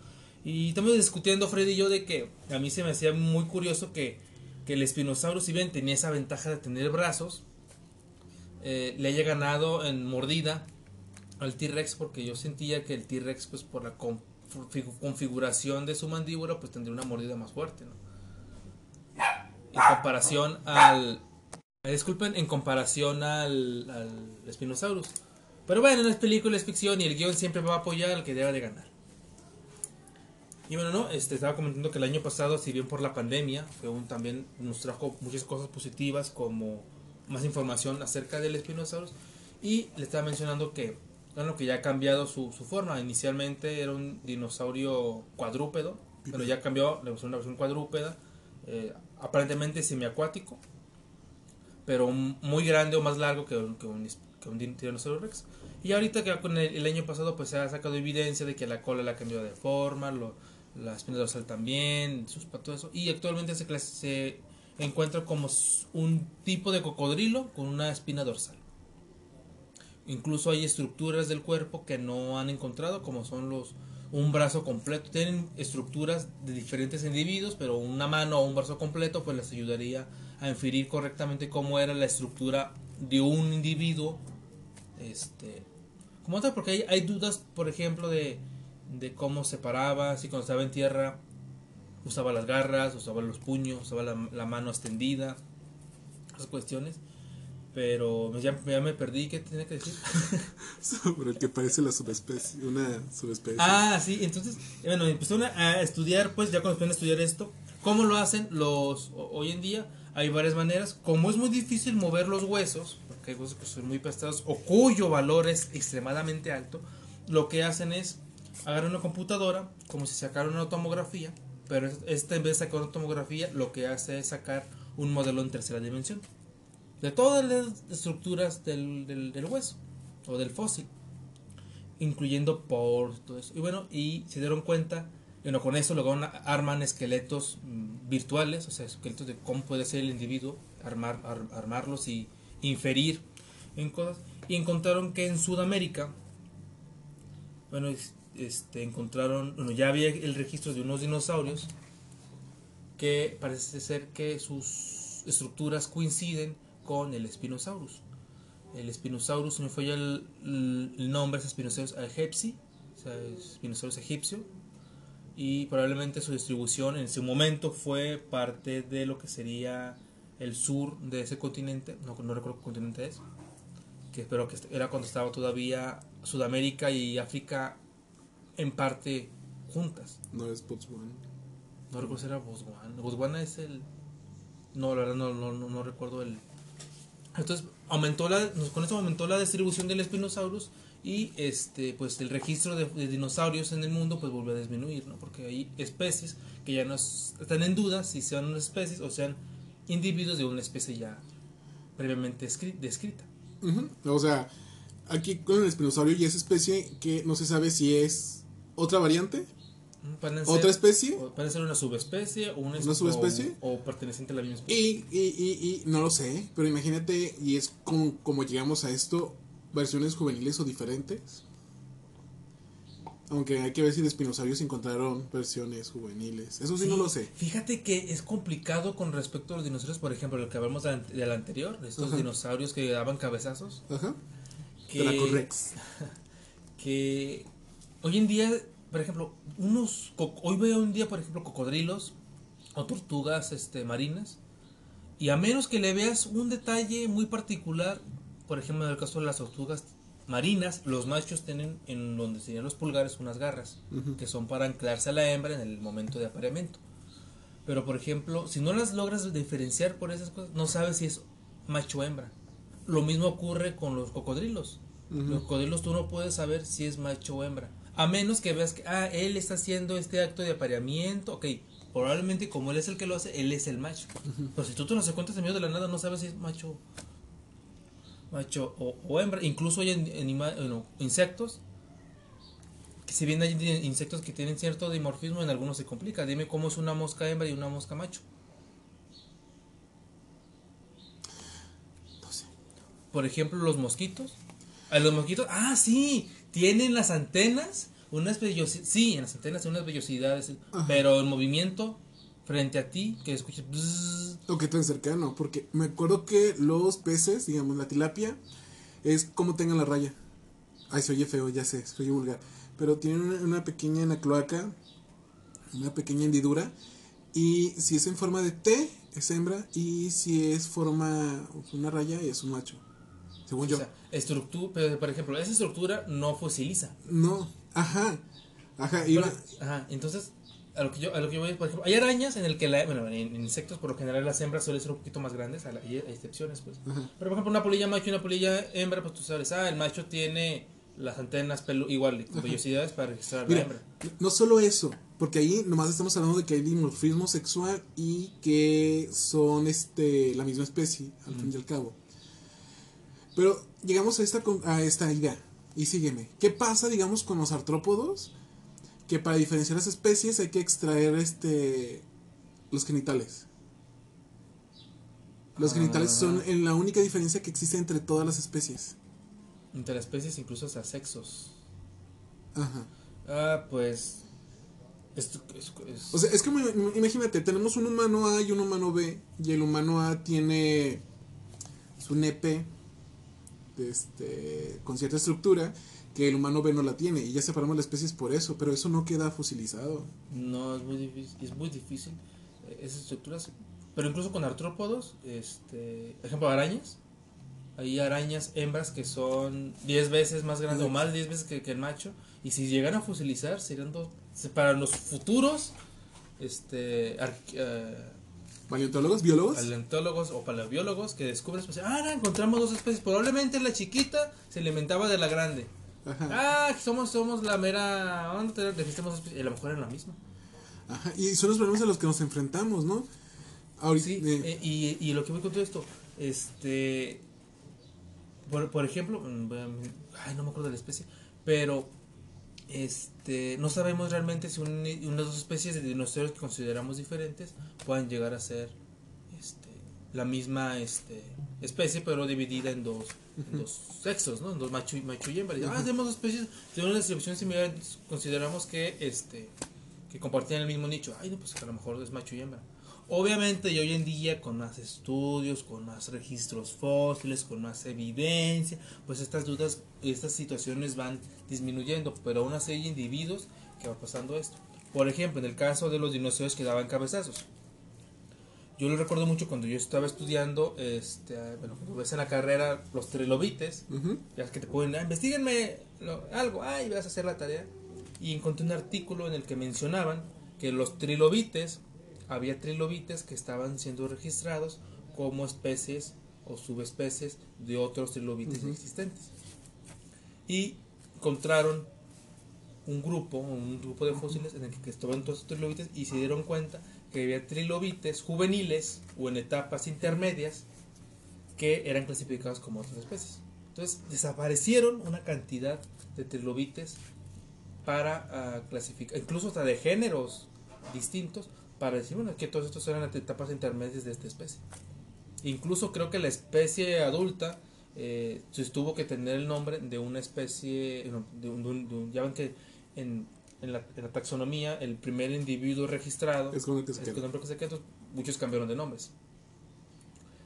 Y estamos discutiendo Freddy y yo de que a mí se me hacía muy curioso que, que el Spinosaurus, si bien tenía esa ventaja de tener brazos, eh, le haya ganado en mordida al T-Rex porque yo sentía que el T-Rex pues por la confi- configuración de su mandíbula pues tendría una mordida más fuerte, ¿no? En comparación al... eh, Disculpen, en comparación al, al Spinosaurus. Pero bueno, no es película, es ficción y el guion siempre va a apoyar al que deba de ganar. Y bueno, no, este, estaba comentando que el año pasado, si bien por la pandemia, fue un, también nos trajo muchas cosas positivas como más información acerca del Spinosaurus. Y le estaba mencionando que, bueno, que ya ha cambiado su, su forma. Inicialmente era un dinosaurio cuadrúpedo, pero ya cambió, le puso una versión cuadrúpeda, eh, aparentemente semiacuático, pero muy grande o más largo que un, que un, que un din- tiranosaurio rex. Y ahorita que con el, el año pasado pues se ha sacado evidencia de que la cola la ha cambiado de forma, lo, la espina dorsal también, sus patos, eso. Y actualmente se, clas- se encuentra como un tipo de cocodrilo con una espina dorsal. Incluso hay estructuras del cuerpo que no han encontrado, como son los un brazo completo. Tienen estructuras de diferentes individuos, pero una mano o un brazo completo pues les ayudaría a inferir correctamente cómo era la estructura de un individuo. Este, como tal, porque hay, hay dudas, por ejemplo, de, de cómo se paraba, si cuando estaba en tierra usaba las garras, usaba los puños, usaba la, la mano extendida, esas cuestiones. Pero ya, ya me perdí, ¿qué tenía que decir? Sobre el que parece la subespecie, una subespecie. Ah, sí, entonces, eh, bueno, empezaron a estudiar, pues ya cuando empezaron a estudiar esto, ¿cómo lo hacen los hoy en día? Hay varias maneras. Como es muy difícil mover los huesos, porque hay huesos que son muy pesados o cuyo valor es extremadamente alto, lo que hacen es agarrar una computadora, como si sacara una tomografía, pero es- esta en vez de sacar una tomografía, lo que hace es sacar un modelo en tercera dimensión de todas las estructuras del, del, del hueso o del fósil incluyendo por todo eso. Y bueno, y se dieron cuenta, bueno, con eso luego arman esqueletos mm, virtuales, o sea, esqueletos de cómo puede ser el individuo, armar, ar- armarlos y inferir en cosas. Y encontraron que en Sudamérica, bueno, este, encontraron, bueno, ya había el registro de unos dinosaurios que parece ser que sus estructuras coinciden con el Spinosaurus. El Spinosaurus, me fue ya el, el- nombre, es Spinosaurus egipci, o sea, Spinosaurus egipcio, y probablemente su distribución en su momento fue parte de lo que sería el sur de ese continente, no, no recuerdo qué continente es, que espero que era cuando estaba todavía Sudamérica y África en parte juntas. No es Botswana. No recuerdo si era Botswana. Botswana es el. No, la verdad no, no, no, no recuerdo el. Entonces, aumentó la, con eso aumentó la distribución del Spinosaurus y este pues el registro de, de dinosaurios en el mundo pues volvió a disminuir, ¿no? Porque hay especies que ya no es- están en duda si sean unas especies o sean individuos de una especie ya previamente escri- descrita. O sea, aquí con el espinosaurio y esa especie que no se sabe si es otra variante, Mm, ser- otra especie, Puede ser una subespecie o una, ¿Una subespecie? O, o perteneciente a la misma especie. y, y, y, y no lo sé, pero imagínate, y es como, como llegamos a esto, versiones juveniles o diferentes. Aunque hay que ver si de espinosaurios encontraron versiones juveniles. Eso sí, no lo sé. Fíjate que es complicado con respecto a los dinosaurios, por ejemplo, lo que hablamos del, del anterior, de estos Ajá. dinosaurios que daban cabezazos. Ajá. Que, que hoy en día, por ejemplo, unos hoy veo un día, por ejemplo, cocodrilos o tortugas este, marinas, y a menos que le veas un detalle muy particular, por ejemplo, en el caso de las tortugas marinas, los machos tienen en donde serían los pulgares unas garras que son para anclarse a la hembra en el momento de apareamiento. Pero por ejemplo, si no las logras diferenciar por esas cosas, no sabes si es macho o hembra. Lo mismo ocurre con los cocodrilos. Los cocodrilos tú no puedes saber si es macho o hembra. A menos que veas que, ah, él está haciendo este acto de apareamiento. Ok, probablemente como él es el que lo hace, él es el macho. Pero si tú te lo encuentras en medio de la nada, no sabes si es macho macho o, o hembra. Incluso hay en- insectos. Que si bien hay insectos que tienen cierto dimorfismo, en algunos se complica. Dime cómo es una mosca hembra y una mosca macho. No sé. Por ejemplo, los mosquitos. A los mosquitos, ah, sí, tienen las antenas, unas vellosidades, sí, en las antenas tienen unas vellosidades, pero el movimiento frente a ti, que escuches, O que tan cercano, porque me acuerdo que los peces, digamos la tilapia, es como tengan la raya. Ay, se oye feo, ya sé, se oye vulgar. Pero tienen una, una pequeña en la cloaca, una pequeña hendidura. Y si es en forma de T, es hembra. Y si es forma, una raya, es un macho. Según yo. o sea, estructura, pero por ejemplo, esa estructura no fosiliza. no, ajá. Ajá. Pero- ajá, entonces, a lo que yo, a lo que yo voy, por ejemplo, hay arañas en el que la, bueno, en, insectos por lo general las hembras suelen ser un poquito más grandes, y hay excepciones, pues. Ajá. Pero por ejemplo, una polilla macho y una polilla hembra, pues tú sabes, ah, el macho tiene las antenas pelu igual, con vellosidades para registrar a la Mira, hembra. no solo eso, porque ahí nomás estamos hablando de que hay dimorfismo sexual y que son este la misma especie, al fin y al cabo. Pero llegamos a esta, a esta idea, y sígueme. ¿Qué pasa, digamos, con los artrópodos? Que para diferenciar las especies hay que extraer este los genitales. Los genitales son en la única diferencia que existe entre todas las especies. Entre las especies, incluso hasta sexos. Ajá. Ah, pues. Esto, es, es- O sea, es que imagínate, tenemos un humano A y un humano B, y el humano A tiene su nepe este, con cierta estructura que el humano B no la tiene, y ya separamos las especies por eso, pero eso no queda fosilizado. no, es muy difícil. Es muy difícil eh, esas estructuras. Pero incluso con artrópodos, este, por ejemplo, arañas. Hay arañas hembras que son 10 veces más grandes o más de 10 veces que, que el macho. Y si llegan a fosilizar, serían dos. Para los futuros este, ar- eh, ¿Paleontólogos? ¿Biólogos? paleontólogos o paleobiólogos que descubren, pues, ah, encontramos dos especies. Probablemente la chiquita se alimentaba de la grande. Ajá. Ah, somos, somos la mera. ¿Dónde especies? A lo mejor eran la misma. Ajá, Y son los problemas a los que nos enfrentamos, ¿no? Ahorita, Sí, eh, eh, y, y lo que voy con todo esto, este. Por, por ejemplo, mm, ay, no me acuerdo de la especie, pero. Este, no sabemos realmente si un- unas dos especies de dinosaurios que consideramos diferentes puedan llegar a ser este, la misma este, especie, pero dividida en dos, en dos sexos, ¿no? En dos macho y, macho y hembra. Y, ah, tenemos dos especies de una distribución similar, consideramos que, este, que compartían el mismo nicho. Ay, no, pues a lo mejor es macho y hembra. Obviamente, y hoy en día, con más estudios, con más registros fósiles, con más evidencia, pues estas dudas, estas situaciones van disminuyendo, pero aún así hay individuos que va pasando esto. Por ejemplo, en el caso de los dinosaurios que daban cabezazos. Yo lo recuerdo mucho cuando yo estaba estudiando, este, bueno, cuando ves en la carrera los trilobites, ya es que te pueden, ah, investiguenme algo, ay, vas a hacer la tarea. Y encontré un artículo en el que mencionaban que los trilobites, había trilobites que estaban siendo registrados como especies o subespecies de otros trilobites existentes. Y encontraron un grupo, un grupo de fósiles en el que estaban todos estos trilobites y se dieron cuenta que había trilobites juveniles o en etapas intermedias que eran clasificados como otras especies. Entonces desaparecieron una cantidad de trilobites para ah, clasificar, incluso hasta de géneros distintos, para decir, bueno, que todos estos eran etapas intermedias de esta especie. Incluso creo que la especie adulta eh, se tuvo que tener el nombre de una especie, no, de un, de un- de un- ya ven que en, en la, en la taxonomía el primer individuo registrado Es con el que se es queda. que se queda, muchos cambiaron de nombres.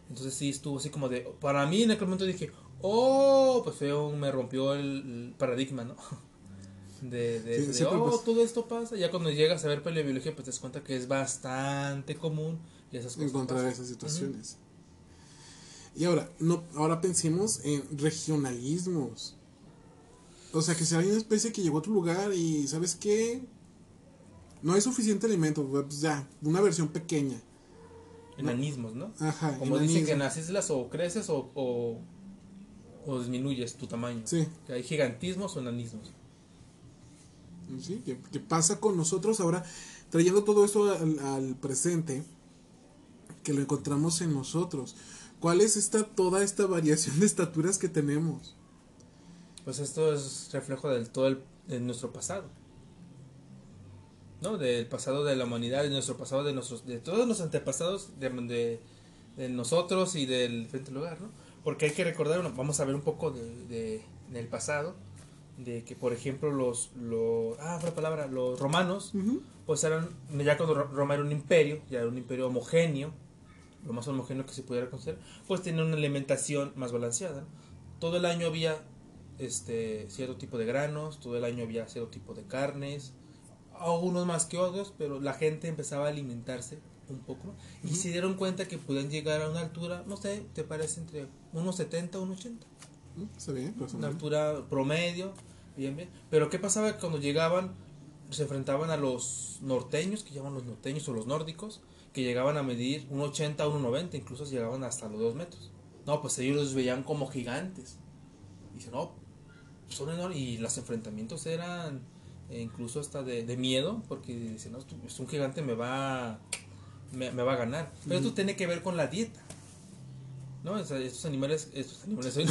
Entonces sí estuvo así como de, para mí en aquel momento dije, oh, pues fue un, me rompió el, el paradigma, ¿no? De, de, Sí, de, siempre oh, todo esto pasa. Ya cuando llegas a ver paleobiología, pues te das cuenta que es bastante común y esas cosas. encontrar pasan. esas situaciones. Y ahora, no, ahora pensemos en regionalismos. O sea, que si hay una especie que llegó a tu lugar y, ¿sabes qué? No hay suficiente alimento, pues ya, una versión pequeña. Enanismos, ¿no? Ajá, Como dicen que en enanismo. las islas o creces o, o, o disminuyes tu tamaño. Sí, Que hay gigantismos o enanismos. Sí, que, pasa con nosotros ahora, trayendo todo esto al, al presente, que lo encontramos en nosotros. ¿Cuál es esta toda esta variación de estaturas que tenemos? Pues esto es reflejo del todo el- de nuestro pasado. ¿No? Del pasado de la humanidad, de nuestro pasado, de nuestros, de todos los antepasados, de, nosotros y del frente lugar, ¿no? Porque hay que recordar, vamos a ver un poco de- del pasado, de que por ejemplo los, los ah, otra palabra, los romanos, pues eran, ya cuando Ro- Roma era un imperio, ya era un imperio homogéneo, lo más homogéneo que se pudiera considerar, pues tenía una alimentación más balanceada. ¿no? Todo el año había este cierto tipo de granos, todo el año había cierto tipo de carnes, algunos más que otros, pero la gente empezaba a alimentarse un poco y se dieron cuenta que podían llegar a una altura, no sé, ¿te parece entre unos 70 o unos 80? ¿Mm? ¿Está bien? Una altura promedio, bien, bien. Pero ¿qué pasaba cuando llegaban? Se enfrentaban a los norteños, que llaman los norteños o los nórdicos, que llegaban a medir un 80 o un 90, incluso llegaban hasta los 2 metros. No, pues ellos los veían como gigantes. Dicen, no, son enormes. Y los enfrentamientos eran eh, incluso hasta de, de miedo, porque dicen, no, es un gigante me va, me, me va a ganar. Pero esto tiene que ver con la dieta. ¿No? Estos animales, estos animales, Sí,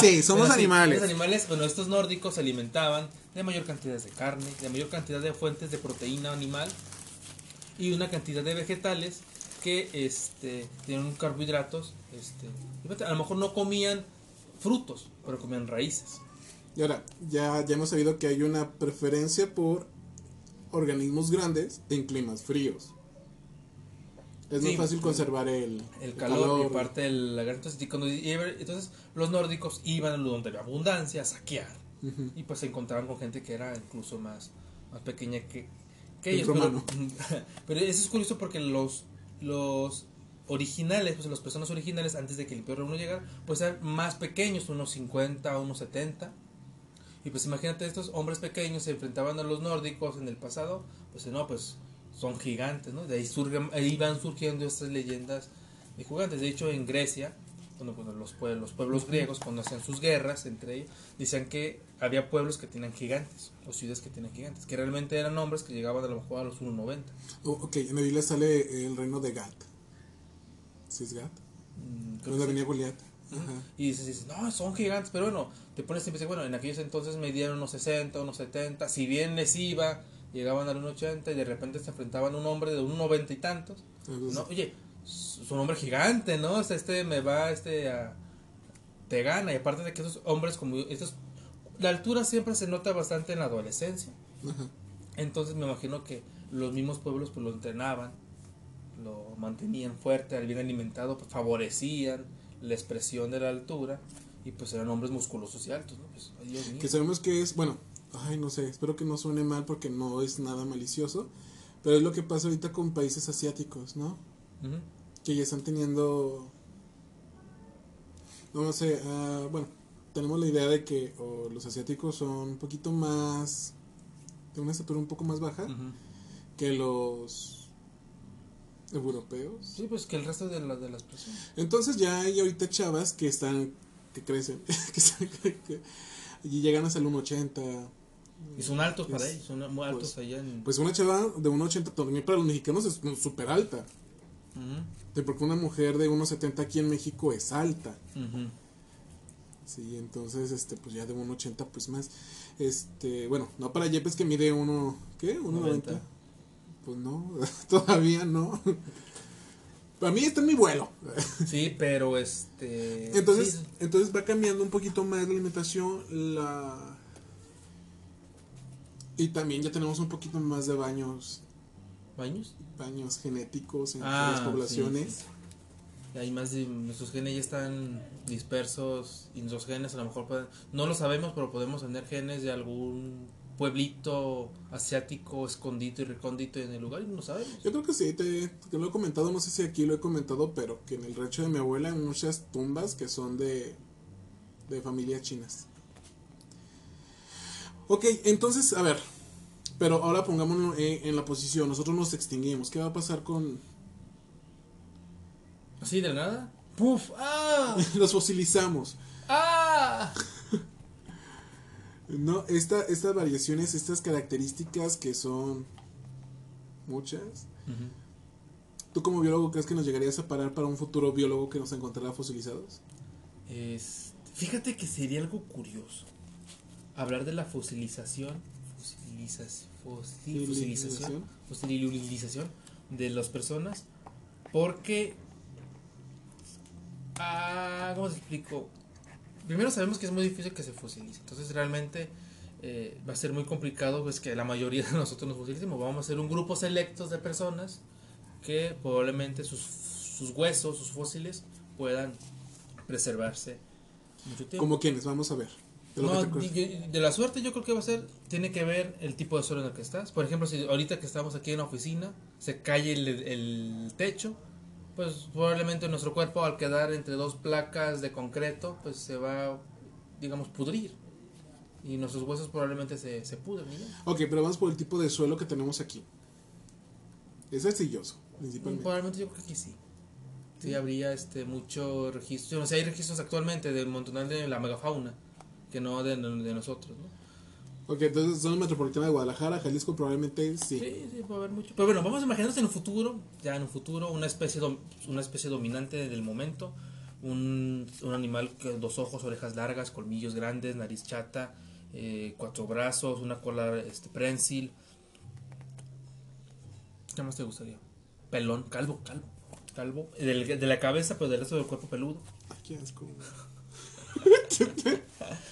sí, somos Bueno, sí, animales. Animales, bueno, estos nórdicos se alimentaban de mayor cantidad de carne, de mayor cantidad de fuentes de proteína animal y una cantidad de vegetales que este tenían carbohidratos, este, a lo mejor no comían frutos, pero comían raíces. Y ahora, ya, ya hemos sabido que hay una preferencia por organismos grandes en climas fríos. Es Sí, muy fácil conservar el, El calor, y parte del lagarto. Entonces, los nórdicos iban a donde había abundancia a saquear. Y pues se encontraban con gente que era incluso más, más pequeña que, que El ellos. Pero eso es curioso porque los, los originales, pues las personas originales antes de que el Imperio Romano llegara, pues eran más pequeños, unos 50, unos 70. Y pues imagínate, estos hombres pequeños se enfrentaban a los nórdicos en el pasado, pues no, pues son gigantes, ¿no? De ahí, surgen, ahí van surgiendo estas leyendas de gigantes. De hecho, en Grecia, cuando, cuando los, pueblos, los pueblos griegos, cuando hacían sus guerras entre ellos, decían que había pueblos que tenían gigantes, o ciudades que tenían gigantes, que realmente eran hombres que llegaban a lo mejor a los 1,90. Oh, ok, en la Biblia sale el reino de Gat. ¿Sí es Gat? Mm, creo que Goliat. Ajá. Y dices, dices, no, son gigantes, pero bueno, te pones y piensas, bueno, en aquellos entonces medían unos 60, unos 70, si bien les iba, llegaban al 1,80 y de repente se enfrentaban a un hombre de un 90 y tantos. Entonces, No, oye, es un hombre gigante, ¿no? O sea, este me va, este, a, te gana. Y aparte de que esos hombres como yo- estos, la altura siempre se nota bastante en la adolescencia. ajá. Entonces me imagino que los mismos pueblos pues lo entrenaban, lo mantenían fuerte, al bien alimentado, pues favorecían la expresión de la altura y pues eran hombres musculosos y altos, ¿no? Pues, Dios mío. Que sabemos que es, bueno, ay, no sé, espero que no suene mal porque no es nada malicioso, pero es lo que pasa ahorita con países asiáticos, ¿no? Que ya están teniendo, no sé, ah, bueno, tenemos la idea de que o los asiáticos son un poquito más, de una estatura un poco más baja que los europeos. Sí, pues que el resto de, la- de las personas. Entonces ya hay ahorita chavas que están, que crecen, que, están- que- y llegan hasta el 1,80. Y son altos para Es- ellos, son muy altos pues- allá en... Pues una chava de 1,80 también para los mexicanos es súper alta. Porque una mujer de 1,70 aquí en México es alta. Sí, entonces, este, pues ya de 1,80 pues más. Este, bueno, no para Yepes que mide uno, ¿qué? 1,90. 90. Pues no, todavía no. Para mí está en mi vuelo. Sí, pero este... Entonces, sí, entonces va cambiando un poquito más la alimentación, la y también ya tenemos un poquito más de baños, ¿Baños? baños genéticos en Ah, las poblaciones. sí, sí. Hay más de nuestros genes ya están dispersos y nuestros genes a lo mejor pueden, no lo sabemos, pero podemos tener genes de algún pueblito asiático escondido y recóndito en el lugar y no sabemos. Yo creo que sí, te, te lo he comentado, no sé si aquí lo he comentado, pero que en el rancho de mi abuela hay muchas tumbas que son de, de familias chinas. Ok, entonces, a ver, pero ahora pongámonos en, en la posición, nosotros nos extinguimos, ¿qué va a pasar con... ¿Así de nada? ¡Puf! ¡Ah! los fosilizamos? ¡Ah! No, esta, estas variaciones, estas características que son muchas, ¿Tú como biólogo crees que nos llegarías a parar para un futuro biólogo que nos encontrará fosilizados? Es- fíjate que sería algo curioso hablar de la fosilización, fosilizas- fosil- fosilización, fosilización de las personas, porque, ah, ¿cómo te explico? Primero sabemos que es muy difícil que se fosilice, entonces realmente eh, va a ser muy complicado pues que la mayoría de nosotros nos fosilicemos. Vamos a ser un grupo selectos de personas que probablemente sus, sus huesos, sus fósiles puedan preservarse mucho tiempo. ¿Como quiénes? Vamos a ver. De No, de, la suerte yo creo que va a ser, tiene que ver el tipo de suelo en el que estás. Por ejemplo, si ahorita que estamos aquí en la oficina, se cae el, el techo, pues probablemente nuestro cuerpo al quedar entre dos placas de concreto, pues se va, digamos, pudrir. Y nuestros huesos probablemente se, se pudren. Ok, pero vamos por el tipo de suelo que tenemos aquí. Es arcilloso, principalmente. Probablemente yo creo que aquí sí. Sí, habría este mucho registro. O sea, hay registros actualmente del montonal de la megafauna, que no de, de nosotros, ¿no? Ok, entonces zona metropolitana de Guadalajara, Jalisco probablemente sí. Sí, sí, puede haber mucho. Pero bueno, vamos a imaginarnos en un futuro, ya en un futuro, una especie, una especie dominante del momento. Un, un animal con dos ojos, orejas largas, colmillos grandes, nariz chata, eh, cuatro brazos, una cola este, prensil. ¿Qué más te gustaría? Pelón, calvo, calvo. Calvo, del- de la cabeza, pero del resto del cuerpo peludo. Ay, qué asco.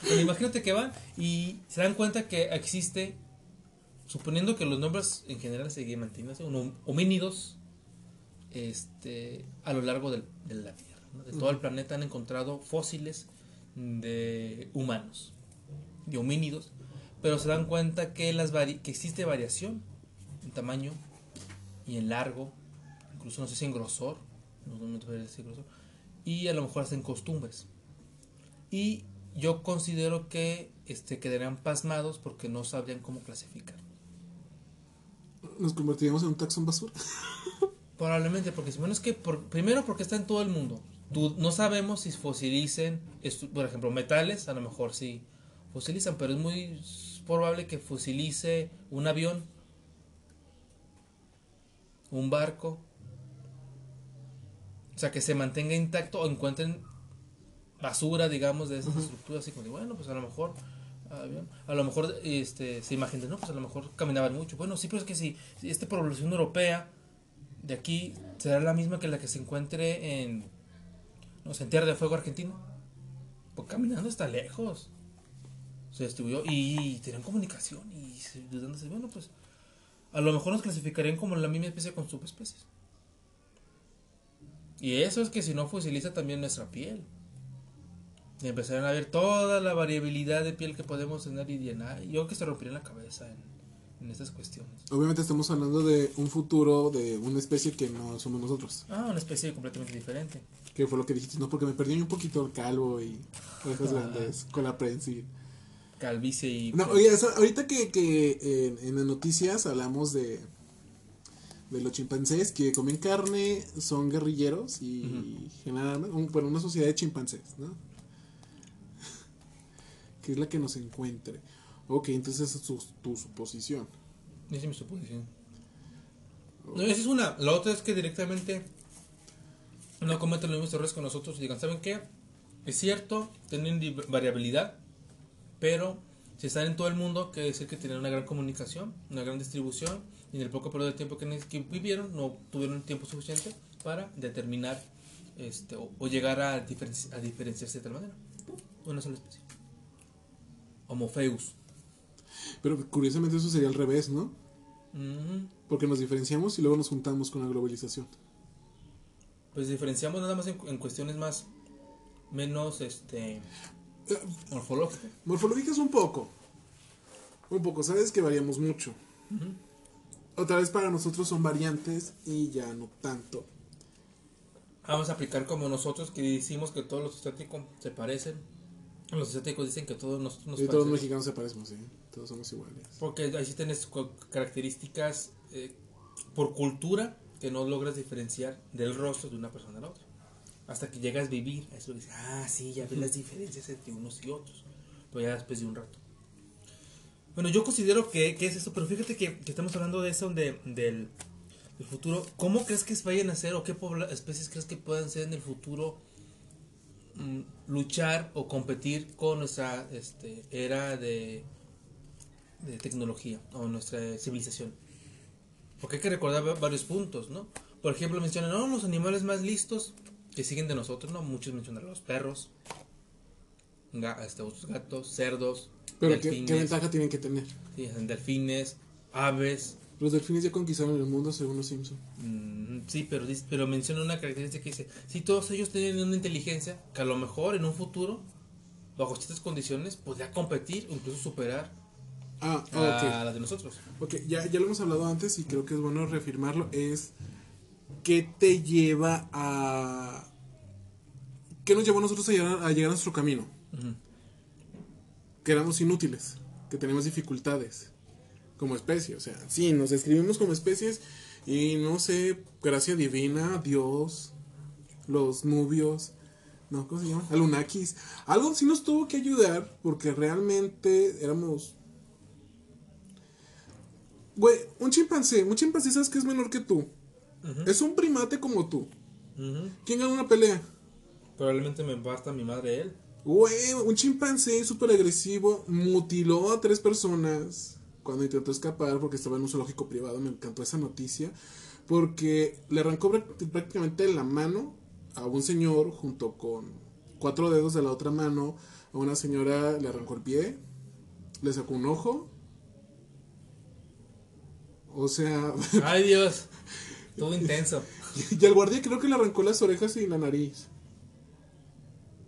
Bueno, imagínate que van y se dan cuenta que existe, suponiendo que los nombres en general se un homínidos este, a lo largo del- de la Tierra. ¿no? De todo el planeta han encontrado fósiles de humanos, de homínidos, pero se dan cuenta que, las vari- que existe variación en tamaño y en largo, incluso no sé si en grosor, no, atrevería a decir grosor, y a lo mejor hasta en costumbres. Y yo considero que este, quedarían pasmados porque no sabrían cómo clasificar. Nos convertiríamos en un taxón basura. Probablemente porque, bueno, es que por- primero porque está en todo el mundo. Tú, no sabemos si fosilicen, por ejemplo, metales, a lo mejor sí fosilizan, pero es muy probable que fosilice un avión, un barco. O sea, que se mantenga intacto o encuentren basura, digamos, de esas estructuras. Así como, de, bueno, pues a lo mejor, a lo mejor, este, se imaginan, no, pues a lo mejor caminaban mucho. Bueno, sí, pero es que si, si esta población europea de aquí será la misma que la que se encuentre en, no sé, en Tierra de Fuego, Argentina. Pues caminando está lejos. Se distribuyó y tenían comunicación y se- dudándose, bueno, pues a lo mejor nos clasificarían como la misma especie con subespecies. Y eso es que si no fosiliza también nuestra piel. Y empezarían a ver toda la variabilidad de piel que podemos tener y llenar. Yo que se rompería la cabeza en, en estas cuestiones. Obviamente estamos hablando de un futuro de una especie que no somos nosotros. Ah, una especie completamente diferente. Que fue lo que dijiste, no, porque me perdí un poquito el calvo y orejas grandes, con la prensil. Calvicie y... No, oye, eso- ahorita que, que en, en las noticias hablamos de, de los chimpancés que comen carne, son guerrilleros y generan un, bueno, una sociedad de chimpancés, ¿no? Que es la que nos encuentre. Ok, entonces esa es tu, tu suposición. Esa es mi suposición. No, esa es una. La otra es que directamente no cometen los mismos errores con nosotros y digan, ¿saben qué? Es cierto, tienen variabilidad, pero si están en todo el mundo, quiere decir que tienen una gran comunicación, una gran distribución, y en el poco periodo de tiempo que, que vivieron, no tuvieron tiempo suficiente para determinar este, o, o llegar a, diferenci- a diferenciarse de tal manera. Una sola especie. Homofeus. Pero curiosamente eso sería al revés, ¿no? Porque nos diferenciamos y luego nos juntamos con la globalización. Pues diferenciamos nada más en, en cuestiones más menos este Eh, morfológicas. Morfológicas un poco. Un poco, sabes que variamos mucho. Otra vez para nosotros son variantes y ya no tanto. Vamos a aplicar como nosotros que decimos que todos los estáticos se parecen. Los estáticos dicen que todos nosotros nos Y todos los mexicanos se parecemos, sí. Todos somos iguales. Porque sí cu- características eh, por cultura que no logras diferenciar del rostro de una persona a la otra. Hasta que llegas a vivir, a eso dices, ah, sí, ya ves las diferencias entre unos y otros. Pero ya después de un rato. Bueno, yo considero que, que es eso, pero fíjate que, que estamos hablando de eso, de, del, El futuro, ¿cómo crees que vayan a ser o qué especies crees que puedan ser en el futuro luchar o competir con nuestra este, era de, de tecnología o nuestra civilización? Porque hay que recordar va- varios puntos, ¿no? Por ejemplo, mencionan, no, los animales más listos que siguen de nosotros, ¿no? Muchos mencionan los perros, este, gatos, cerdos, Pero ¿qué, qué ventaja tienen que tener? sí, delfines, aves, Los delfines ya conquistaron el mundo según los Simpson. Mm, sí, pero, pero menciona una característica que dice, si todos ellos tienen una inteligencia que a lo mejor en un futuro, bajo ciertas condiciones, podría competir o incluso superar Ah, a ok. la de nosotros. Ok, ya, ya lo hemos hablado antes y creo que es bueno reafirmarlo. Es qué te lleva a... ¿Qué nos llevó a nosotros a llegar a, llegar a nuestro camino? Que éramos inútiles, que tenemos dificultades como especie. O sea, sí, nos describimos como especies y no sé, gracia divina, Dios, los nubios, no, ¿cómo se llama? Alunakis. Algo sí nos tuvo que ayudar porque realmente éramos Güey, un chimpancé, un chimpancé sabes que es menor que tú. Es un primate como tú. ¿Quién gana una pelea? Probablemente me basta mi madre él. Güey, un chimpancé súper agresivo mutiló a tres personas cuando intentó escapar porque estaba en un zoológico privado. Me encantó esa noticia. Porque le arrancó práct- prácticamente la mano a un señor junto con cuatro dedos de la otra mano. A una señora le arrancó el pie, le sacó un ojo. O sea, Ay Dios, todo intenso. Y al guardia creo que le arrancó las orejas y la nariz.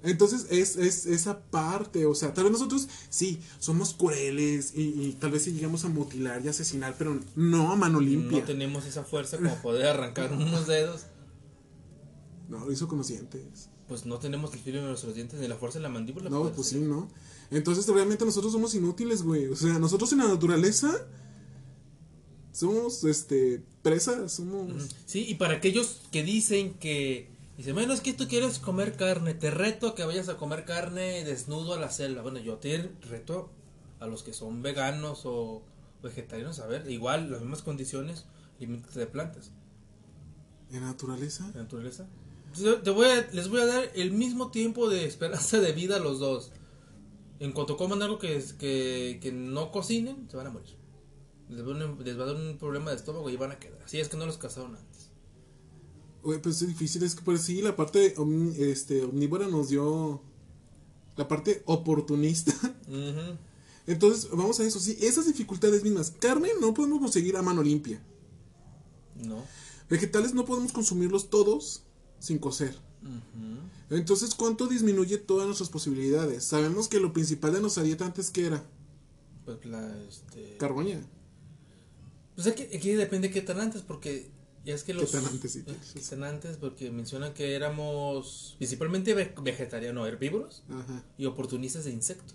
Entonces es, es esa parte, o sea, tal vez nosotros sí, somos crueles y, y tal vez sí llegamos a mutilar y asesinar, pero no a mano limpia. No tenemos esa fuerza como poder arrancar unos dedos. No, lo hizo con los dientes. Pues no tenemos el filo de nuestros dientes ni la fuerza de la mandíbula. No, pues sí. ¿no? Entonces realmente nosotros somos inútiles, güey. O sea, nosotros en la naturaleza somos, este, presas, somos... Sí, y para aquellos que dicen que Dice, bueno, es que tú quieres comer carne, te reto a que vayas a comer carne desnudo a la selva. Bueno, yo te reto a los que son veganos o vegetarianos, a ver, igual, las mismas condiciones, alimentate de plantas, En la naturaleza. de naturaleza. Te voy a- les voy a dar el mismo tiempo de esperanza de vida a los dos. En cuanto coman algo que, que, que no cocinen, se van a morir. Les va, a un- les va a dar un problema de estómago y van a quedar. Así es que no los cazaron antes. Güey, pues es difícil, es que pues sí, la parte omni- este, omnívora nos dio la parte oportunista. Entonces, vamos a eso, sí, esas dificultades mismas. Carne no podemos conseguir a mano limpia. No. Vegetales no podemos consumirlos todos sin cocer. Entonces, ¿cuánto disminuye todas nuestras posibilidades? Sabemos que lo principal de nuestra dieta antes que era Pues la, este... carroña. Pues aquí, aquí depende qué tan antes, porque ya es que los... tan antes, sí, eh, qué sí. tan antes, porque mencionan que éramos principalmente ve- vegetarianos, herbívoros Ajá. y oportunistas de insectos.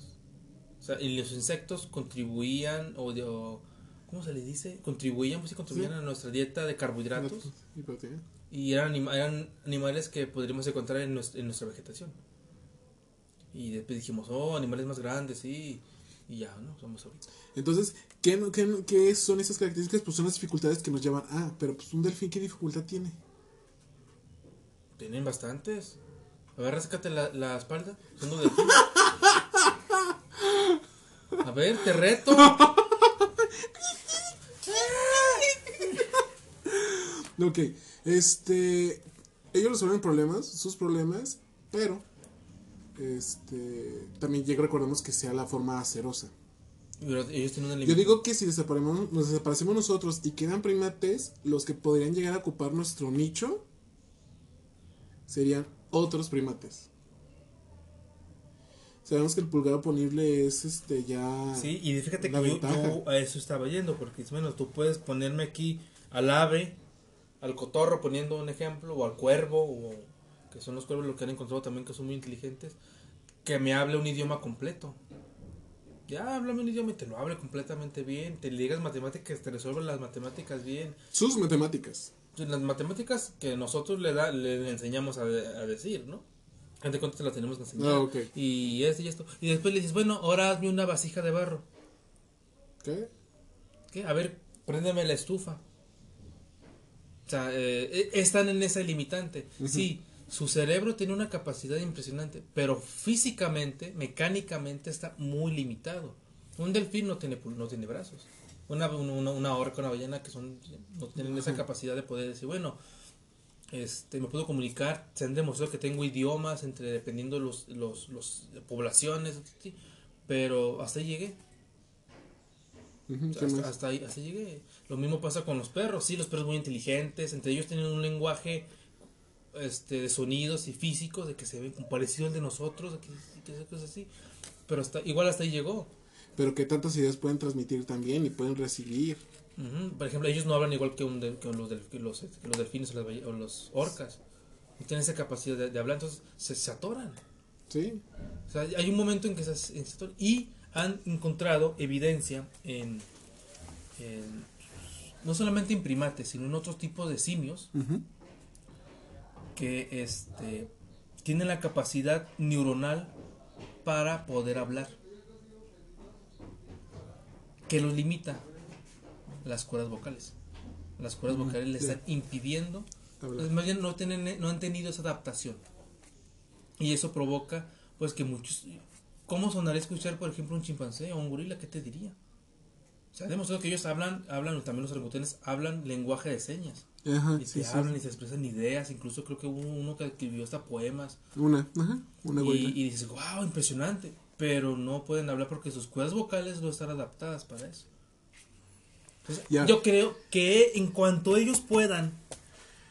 O sea, y los insectos contribuían, o, de- o- ¿cómo se les dice? Contribuían, pues sí, contribuían a nuestra dieta de carbohidratos. Y proteína. Y eran, anima- eran animales que podríamos encontrar en nuestra, en nuestra vegetación. Y después dijimos, oh, animales más grandes, sí. Y ya, ¿no? Somos ahorita. Entonces, ¿qué, qué, qué son esas características? Pues son las dificultades que nos llevan. Ah, pero pues un delfín, ¿qué dificultad tiene? Tienen bastantes. A ver, ráscate la, la espalda. Son dos delfines. A ver, te reto. Ok, este. Ellos resuelven problemas, sus problemas, pero. Este. También llega, recordemos que sea la forma acerosa. Pero ellos tienen una Yo digo que si desaparecemos, nos desaparecemos nosotros y quedan primates, los que podrían llegar a ocupar nuestro nicho serían otros primates. Sabemos que el pulgar oponible es este ya. Sí, y fíjate que yo a eso estaba yendo, porque bueno, tú puedes ponerme aquí al ave, al cotorro, poniendo un ejemplo, o al cuervo, o que son los cuervos los que han encontrado también que son muy inteligentes, que me hable un idioma completo. Ya, háblame un idioma y te lo hable completamente bien, te digas matemáticas, te resuelve las matemáticas bien. Sus matemáticas. Las matemáticas que nosotros le, da, le enseñamos a, a decir, ¿no? Gente cuánto te las tenemos que enseñar. Ah, ok. Y esto y esto. Y después le dices, bueno, ahora hazme una vasija de barro. ¿Qué? ¿Qué? A ver, préndeme la estufa. O sea, eh, eh, están en esa limitante. Sí, su cerebro tiene una capacidad impresionante, pero físicamente, mecánicamente está muy limitado. Un delfín no tiene, no tiene brazos. Una, una, una orca, una ballena que son, no tienen esa capacidad de poder decir, bueno, este, me puedo comunicar, se han demostrado que tengo idiomas entre dependiendo los, los, los poblaciones, sí, pero hasta ahí llegué. Ujú, O sea, ¿qué hasta, ahí, hasta ahí llegué. Lo mismo pasa con los perros, sí, los perros muy inteligentes, entre ellos tienen un lenguaje este, de sonidos y físicos, de que se ven parecido al de nosotros, de que, que cosas así. Pero hasta, igual hasta ahí llegó. Pero que tantas ideas pueden transmitir también y pueden recibir. Por ejemplo, ellos no hablan igual que, un del- que los, del- que los, que los delfines o, las o los orcas. No tienen esa capacidad de, de hablar, entonces se, se atoran. ¿Sí? O sea, hay un momento en que se, se atoran. Y han encontrado evidencia en, en- no solamente en primates, sino en otros tipos de simios. Que este, tienen la capacidad neuronal para poder hablar. Que los limita las cuerdas vocales. Las cuerdas vocales le están impidiendo, pues, más bien no, tienen, no han tenido esa adaptación. Y eso provoca, pues que muchos... ¿Cómo sonaría escuchar, por ejemplo, un chimpancé o un gorila? ¿Qué te diría? Se ha demostrado que ellos hablan, hablan, también los orangutanes hablan lenguaje de señas. Ajá, Y sí, sí. hablan y se expresan ideas, incluso creo que hubo uno que escribió hasta poemas. Una, ajá, una Y, y dices, wow, impresionante. Pero no pueden hablar porque sus cuerdas vocales no están adaptadas para eso. Entonces. Yo creo que en cuanto ellos puedan,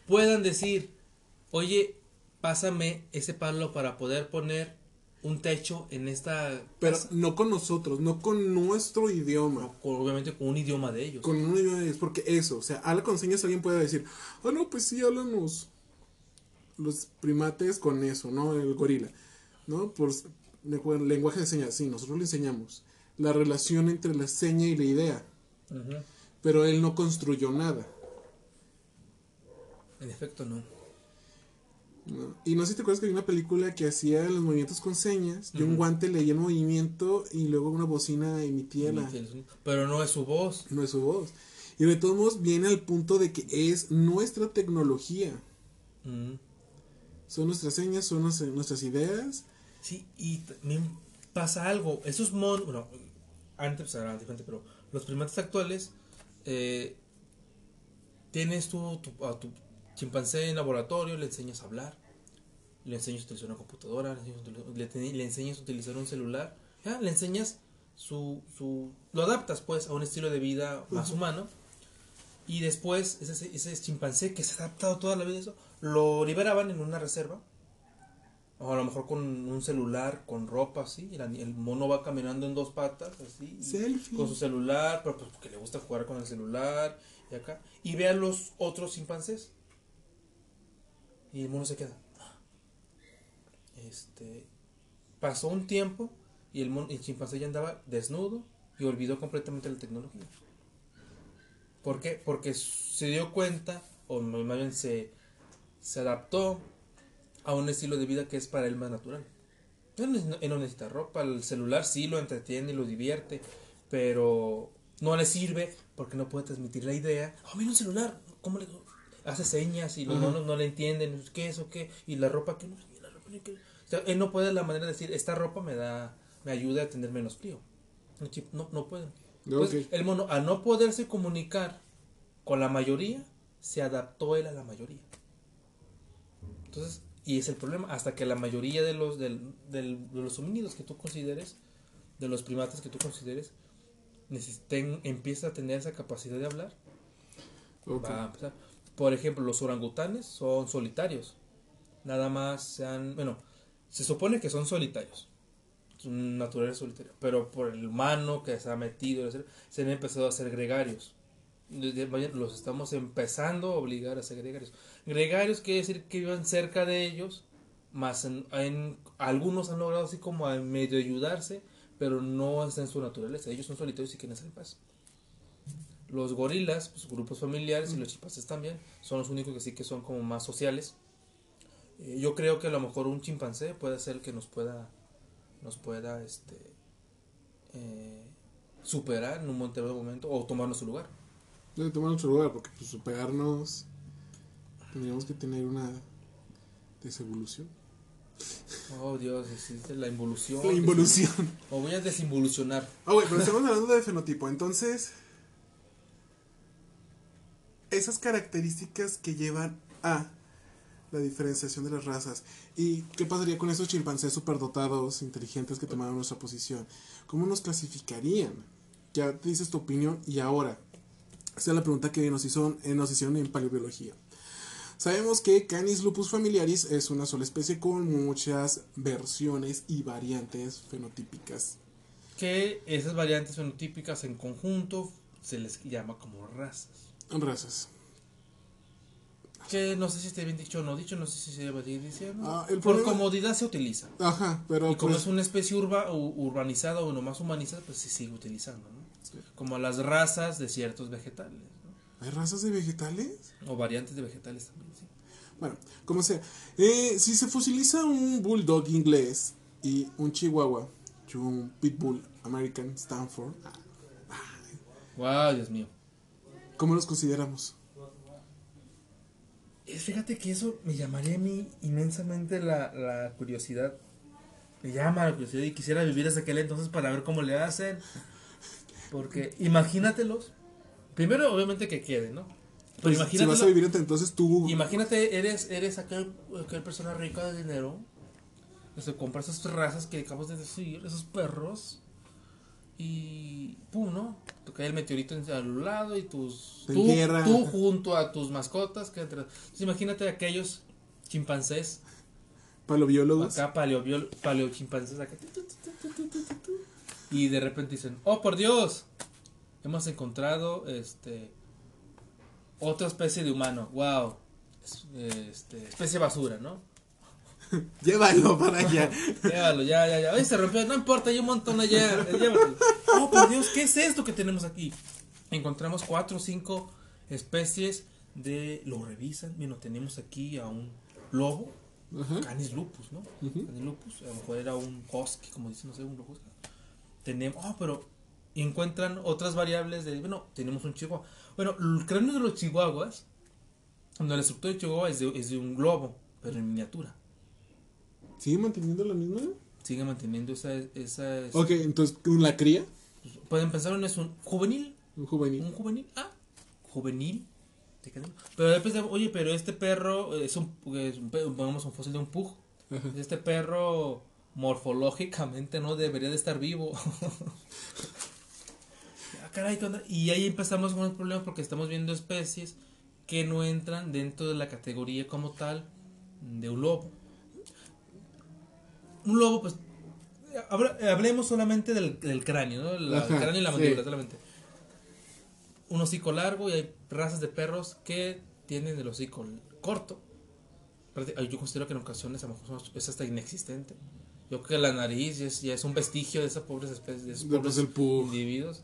puedan decir, oye, pásame ese palo para poder poner un techo en esta Pero casa". no con nosotros, no con nuestro idioma. No, con- obviamente con un idioma de ellos. Con un idioma es porque eso, o sea, habla con señas alguien puede decir, ah, no, pues sí, hablan los, los primates con eso, ¿no? El gorila, ¿no? Por lenguaje de señas, sí, nosotros le enseñamos la relación entre la seña y la idea, pero él no construyó nada. En efecto, no. ¿No? Y no sé si te acuerdas que hay una película que hacía los movimientos con señas, y un guante leía el movimiento y luego una bocina emitía la... Pero no es su voz. no es su voz. Y de todos modos viene al punto de que es nuestra tecnología. Mm. Son nuestras señas, son nuestras, nuestras ideas. Sí, y también pasa algo. Esos monos, bueno, antes era diferente, pero los primates actuales, eh, tienes tu, tu- a tu chimpancé en laboratorio, le enseñas a hablar, le enseñas a utilizar una computadora, le enseñas, le, te- le enseñas a utilizar un celular, ya, le enseñas su, su, lo adaptas pues a un estilo de vida más humano. Y después, ese, ese chimpancé que se ha adaptado toda la vida a eso, lo liberaban en una reserva o a lo mejor con un celular, con ropa, así. y la- el mono va caminando en dos patas, así. Selfie. Con su celular, pero pues porque le gusta jugar con el celular. Y acá. Y ve a los otros chimpancés. Y el mono se queda. Este. Pasó un tiempo y el, mono, el chimpancé ya andaba desnudo y olvidó completamente la tecnología. ¿Por qué? Porque se dio cuenta, o más bien se, adaptó a un estilo de vida que es para él más natural. Él no, él no necesita ropa, el celular sí lo entretiene y lo divierte, pero no le sirve porque no puede transmitir la idea. Oh, mira un celular, ¿cómo le hace señas y los monos no le entienden? ¿Qué es o qué? Y la ropa que no, la ropa que o sea, él no puede de la manera de decir, esta ropa me da, me ayuda a tener menos frío. No, no, no puede. Entonces, el mono, al no poderse comunicar con la mayoría, se adaptó él a la mayoría. Entonces, y es el problema, hasta que la mayoría de los, del, del- de los homínidos que tú consideres, de los primates que tú consideres, necesiten, empieza a tener esa capacidad de hablar, Ok. va a empezar. Por ejemplo, los orangutanes son solitarios. Nada más se han, bueno, se supone que son solitarios. Son naturales solitarios. Pero por el humano que se ha metido, se han empezado a hacer gregarios. Los estamos empezando a obligar a ser gregarios. Gregarios quiere decir que vivan cerca de ellos, más en, algunos han logrado así como a medio ayudarse, pero no está en su naturaleza. Ellos son solitarios y quieren en paz. Los gorilas, pues, grupos familiares y los chimpancés también, son los únicos que sí que son como más sociales. Eh, yo creo que a lo mejor un chimpancé puede ser el que nos pueda, nos pueda, este, eh, superar en un momento o tomarnos su lugar. Debe tomar nuestro lugar porque pues, superarnos. Tendríamos que tener una desevolución. Oh, Dios, existe la involución. La involución. O voy a desinvolucionar. Ah, güey, pero estamos hablando de fenotipo. Entonces, esas características que llevan a la diferenciación de las razas. ¿Y qué pasaría con esos chimpancés superdotados, inteligentes que tomaron nuestra posición? ¿Cómo nos clasificarían? Ya te dices tu opinión y ahora. Esa es la pregunta que nos, hizo, eh, nos hicieron en paleobiología. Sabemos que Canis lupus familiaris es una sola especie con muchas versiones y variantes fenotípicas. Que esas variantes fenotípicas en conjunto se les llama como razas. Razas. Que no sé si esté bien dicho o no dicho, no sé si se debe ir diciendo. Ah, el Por problema- comodidad se utiliza. Ajá, pero Y como pues, es una especie urba, urbanizada o nomás humanizada, pues se sigue utilizando, ¿no? Como las razas de ciertos vegetales, ¿no? ¿hay razas de vegetales? O variantes de vegetales también, sí. Bueno, como sea. Eh, si se fosiliza un bulldog inglés y un chihuahua y un pitbull American Stanford, Wow, Dios mío. ¿Cómo los consideramos? Es, fíjate que eso me llamaría a mí inmensamente la, la curiosidad. Me llama la curiosidad y quisiera vivir hasta aquel entonces para ver cómo le hacen. Porque imagínatelos. Primero, obviamente que quede, ¿no? Pero Pues, si imagínate. vas a vivir entre entonces tú... Imagínate, eres, eres aquel, aquel persona rica de dinero. Que se compra esas razas que acabas de decir, esos perros y pum, ¿no? Te cae el meteorito a un lado y tus tú, tú, junto a tus mascotas que Entonces, imagínate aquellos chimpancés paleobiólogos acá paleobiólogos paleochimpancés acá y de repente dicen, "Oh, por Dios, hemos encontrado este otra especie de humano. Wow. Este, especie basura, ¿no? Llévalo para allá. Llévalo, ya, ya, ya. Oye, se rompió. No importa, hay un montón allá. Llévatelo. Oh, por Dios, ¿qué es esto que tenemos aquí? Encontramos cuatro o cinco especies de. Lo revisan. Bueno, tenemos aquí a un lobo. Canis lupus, ¿no? Canis lupus. A lo mejor era un husky, como dicen, no sé, un lobo. Tenemos. Oh, pero. encuentran otras variables de. Bueno, tenemos un chihuahua. Bueno, el cráneo de los chihuahuas. Cuando la estructura de chihuahua es de, es de un globo, pero en miniatura. ¿Sigue manteniendo la misma? sigue manteniendo esa, esa Ok, entonces, ¿la cría? pueden pensar en es un juvenil Un juvenil. un juvenil ah juvenil pero después de, oye pero este perro es un, es un, pongamos un fósil de un pug Ajá. este perro morfológicamente no debería de estar vivo Ah, caray, ¿qué onda? y ahí empezamos con el problema porque estamos viendo especies que no entran dentro de la categoría como tal de un lobo un lobo pues hablemos solamente del, del cráneo ¿no? La- Ajá, el cráneo y la sí. mandíbula solamente. Un hocico largo y hay razas de perros que tienen el hocico corto. Yo considero que en ocasiones a lo mejor es hasta inexistente. Yo creo que la nariz ya es, ya es un vestigio de esas pobres especies de esos pobres pues, el individuos.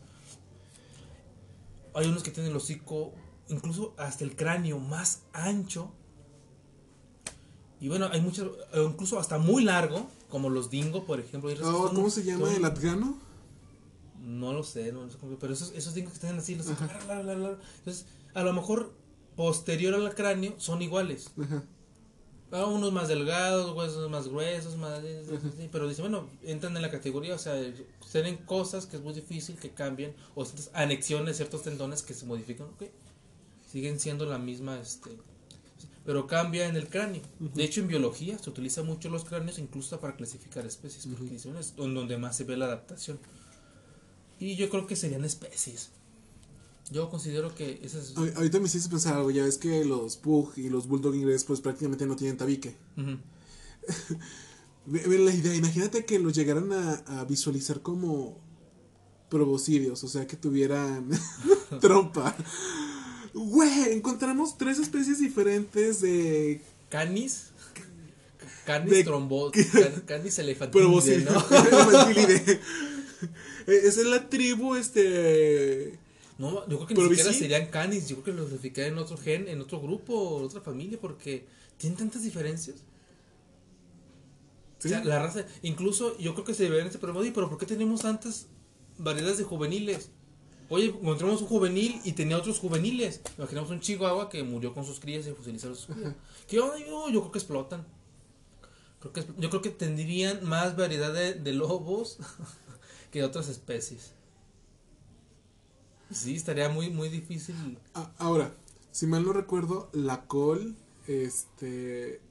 Hay unos que tienen el hocico incluso hasta el cráneo más ancho. Y bueno hay muchos eh, incluso hasta muy largo como los dingo por ejemplo son- ¿Cómo se llama? ¿El atgano? no lo sé, no, sé cómo- pero esos, esos dingos que tienen así, los largo. entonces a lo mejor posterior al cráneo son iguales. Ajá. Ah, unos más delgados, huesos más gruesos, más... pero dice, bueno, entran en la categoría, o sea, tienen cosas que es muy difícil que cambien, o ciertas anexiones, ciertos tendones que se modifican, ok, siguen siendo la misma, este, pero cambia en el cráneo. De hecho, en biología se utiliza mucho los cráneos, incluso para clasificar especies, porque dice, bueno, es don- donde más se ve la adaptación. Y yo creo que serían especies. Yo considero que esas... Ahor- Ahorita me hiciste pensar algo, ya ves que los pug y los bulldog inglés pues prácticamente no tienen tabique. Ve- ve la idea, imagínate que los llegaran a, a visualizar como proboscidios, o sea que tuvieran trompa. Güey, encontramos tres especies diferentes de Canis. Canis De- trombo. can- Canis elefantide, proboscidios. ¿no? Elefantilidae. Eh, Esa es la tribu, este... No, yo creo que Pero ni siquiera sí. serían canis, yo creo que los clasificarían en otro gen, en otro grupo, en otra familia, porque tienen tantas diferencias. ¿sí? O sea, la raza, incluso yo creo que se deberían este problema, "Oye, pero ¿por qué tenemos tantas variedades de juveniles? Oye, encontramos un juvenil y tenía otros juveniles. Imaginamos un chihuahua que murió con sus crías y fosilizaron sus crías. ¿Qué onda? Yo, yo creo que explotan. Creo que, yo creo que tendrían más variedad de, de lobos que de otras especies. Sí, estaría muy, muy difícil. Ah, ahora, si mal no recuerdo, la col, este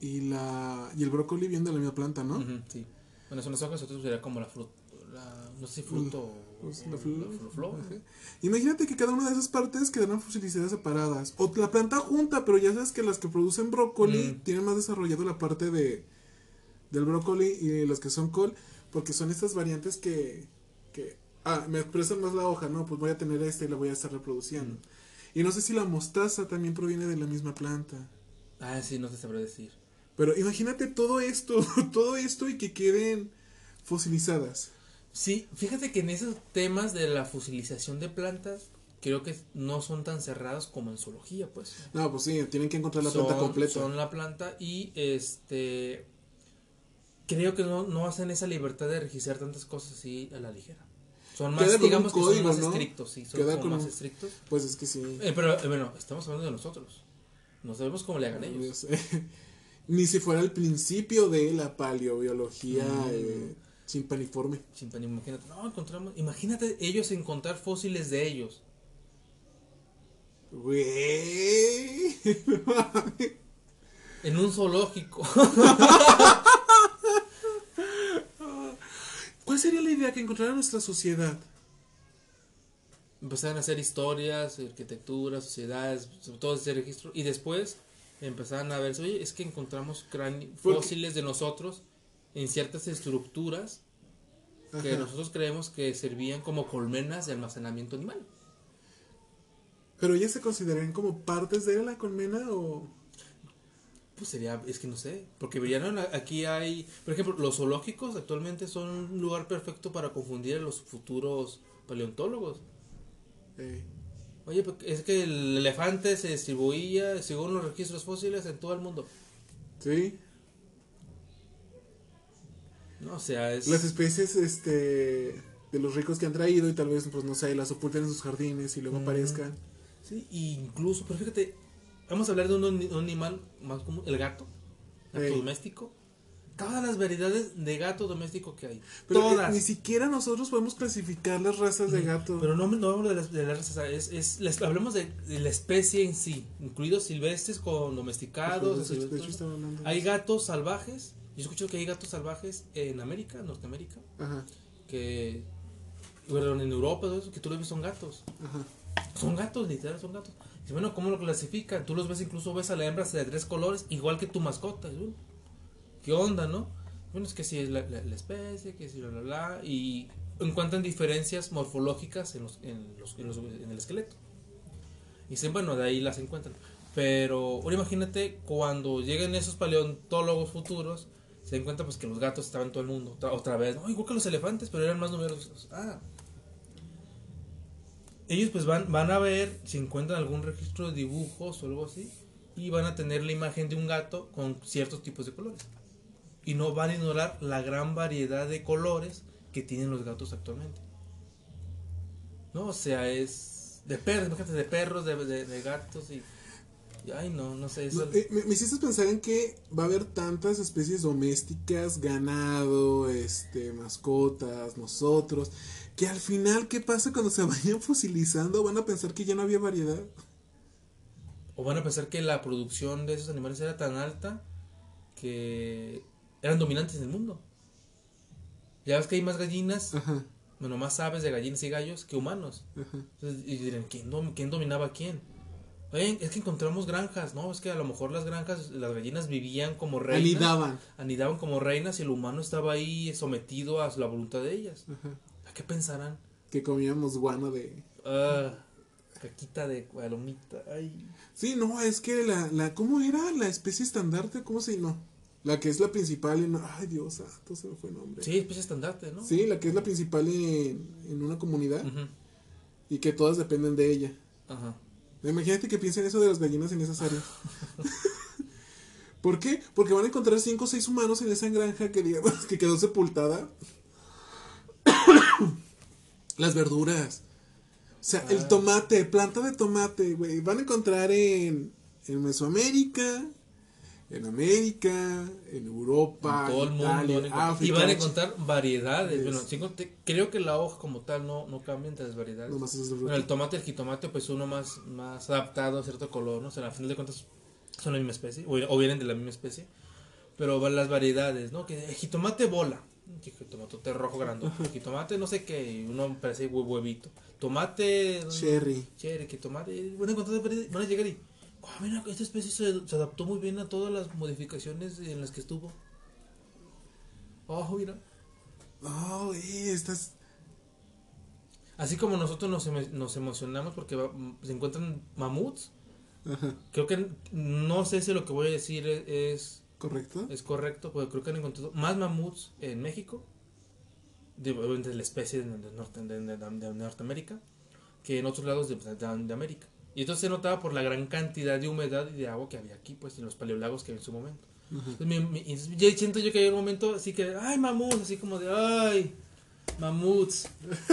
y la y el brócoli vienen de la misma planta, ¿no? Sí. Bueno, son las hojas, otros sería como la fruta. no sé si fruto o La o flor. la flor. Ajá. Imagínate que cada una de esas partes quedarán fosilizadas separadas. O la planta junta, pero ya sabes que las que producen brócoli Mm. tienen más desarrollado la parte de del brócoli y las que son col, porque son estas variantes que, que ah, me expresan más la hoja, no, pues voy a tener esta y la voy a estar reproduciendo. Y no sé si la mostaza también proviene de la misma planta. Ah, sí, no te sabré decir. Pero imagínate todo esto, todo esto y que queden fosilizadas. Sí, fíjate que en esos temas de la fosilización de plantas, creo que no son tan cerrados como en zoología, pues. No, pues sí, tienen que encontrar la planta completa. Son la planta y este. Creo que no, no hacen esa libertad de registrar tantas cosas así a la ligera. Son más, Queda digamos que código, son más ¿no? estrictos, sí, son Queda como más un- estrictos. Pues es que sí. Eh, pero eh, bueno, estamos hablando de nosotros. No sabemos cómo le hagan ellos. Ni si fuera el principio de la paleobiología Mm. eh, chimpaniforme. Chimpaní, imagínate, no, encontramos, imagínate ellos encontrar fósiles de ellos. Güey. En un zoológico. ¿Cuál sería la idea que encontrara nuestra sociedad? empezaron a hacer historias, arquitectura, sociedades, sobre todo ese registro, y después empezaron a ver, oye, es que encontramos fósiles de nosotros en ciertas estructuras que nosotros creemos que servían como colmenas de almacenamiento animal. Pero ellas se consideran como partes de la colmena o. Pues sería, es que no sé, porque verían aquí hay, por ejemplo, los zoológicos actualmente son un lugar perfecto para confundir a los futuros paleontólogos. eh, Oye, porque es que el elefante se distribuía, según los registros fósiles, en todo el mundo. sí. No, o sea, es... Las especies este de los ricos que han traído y tal vez, pues no sé, las oculten en sus jardines y luego Mm. aparezcan. Sí, incluso, pero fíjate, vamos a hablar de un, un animal más común, el gato, gato doméstico. Todas las variedades de gato doméstico que hay. Pero eh, todas. ni siquiera nosotros podemos clasificar las razas de gato. Pero no, no hablo de las, de las razas, es, es, les- hablemos de, de la especie en sí, incluidos silvestres con domesticados. Silvestres. de hecho, hablando hay gatos salvajes, yo he escuchado que hay gatos salvajes en América, Norteamérica, Ajá, que, bueno, en Europa, todo eso, que tú los ves son gatos. ajá. Son gatos, literal, son gatos. Y bueno, ¿cómo lo clasifican? Tú los ves, incluso ves a la hembra de tres colores, igual que tu mascota. Y, bueno, ¿Qué onda, no? Bueno, es que si es la, la- la especie, que si la, la, la. Y encuentran diferencias morfológicas en, los, en, los, en, los- en el esqueleto. Y dicen, bueno, de ahí las encuentran. Pero ahora imagínate cuando lleguen esos paleontólogos futuros, se encuentran pues que los gatos estaban todo el mundo. Otra, vez, no, igual que los elefantes, pero eran más numerosos. Ah, ellos pues van, van a ver si encuentran algún registro de dibujos o algo así y van a tener la imagen de un gato con ciertos tipos de colores. Y no van a ignorar la gran variedad de colores que tienen los gatos actualmente. No, o sea, es de perros, imagínate, de perros, de, de- de gatos y, Ay, no, no sé. Eso, No, eh, me, me hiciste pensar en que va a haber tantas especies domésticas, ganado, este, mascotas, nosotros, que al final, ¿qué pasa cuando se vayan fosilizando? ¿Van a pensar que ya no había variedad? O van a pensar que la producción de esos animales era tan alta que eran dominantes en el mundo. Ya ves que hay más gallinas, Ajá, bueno, más aves de gallinas y gallos que humanos. ajá. Entonces, y dirán, ¿quién, dom- quién dominaba a quién? Oye, es que encontramos granjas, ¿no? Es que a lo mejor las granjas, las gallinas vivían como reinas. Anidaban. Anidaban como reinas y el humano estaba ahí sometido a la voluntad de ellas. Ajá. ¿A qué pensarán? Que comíamos guano de... Ah, caquita de palomita. Ay. Sí, no, es que la, la, ¿cómo era la especie estandarte? ¿Cómo se no? La que es la principal en, ay Dios santo, se me fue el nombre. Sí, especie estandarte, ¿no? Sí, la que es la principal en, en una comunidad y que todas dependen de ella. Ajá. Imagínate que piensen eso de las gallinas en esas áreas. ¿Por qué? Porque van a encontrar cinco o seis humanos en esa granja que digamos que quedó sepultada. las verduras, sea, Ah. el tomate, planta de tomate, güey. Van a encontrar en, en Mesoamérica, en América, en Europa, En todo el mundo. Italia, encontrar- África. y van a encontrar variedades. Es- Bueno, creo que la hoja como tal no, no cambia entre las variedades. Es de Bueno, el tomate y el jitomate, pues uno más, más adaptado a cierto color, ¿no? O sea, al final de cuentas son la misma especie, o, o vienen de la misma especie. Pero van las variedades, ¿no? Que el jitomate bola, jitomate rojo grande, jitomate no sé qué, uno parece hue- huevito. Tomate. Cherry. Cherry, que tomate. Van a encontrar variedades, van a llegar y. "Ah, mira, esta especie se, se adaptó muy bien a todas las modificaciones en las que estuvo. Oh, mira. Oh, eh, estás. Así como nosotros nos, emo- nos emocionamos porque va- se encuentran mamuts, Ajá, creo que no sé si lo que voy a decir es, es, ¿correcto? es correcto, porque creo que han encontrado más mamuts en México, de, de la especie de, de norte, de, Norteamérica, que en otros lados de América. Y entonces se notaba por la gran cantidad de humedad y de agua que había aquí, pues en los paleolagos que había en su momento. Entonces, mi- mi- yo siento yo que hay un momento así que, ay, mamuts, así como de, ay, mamuts.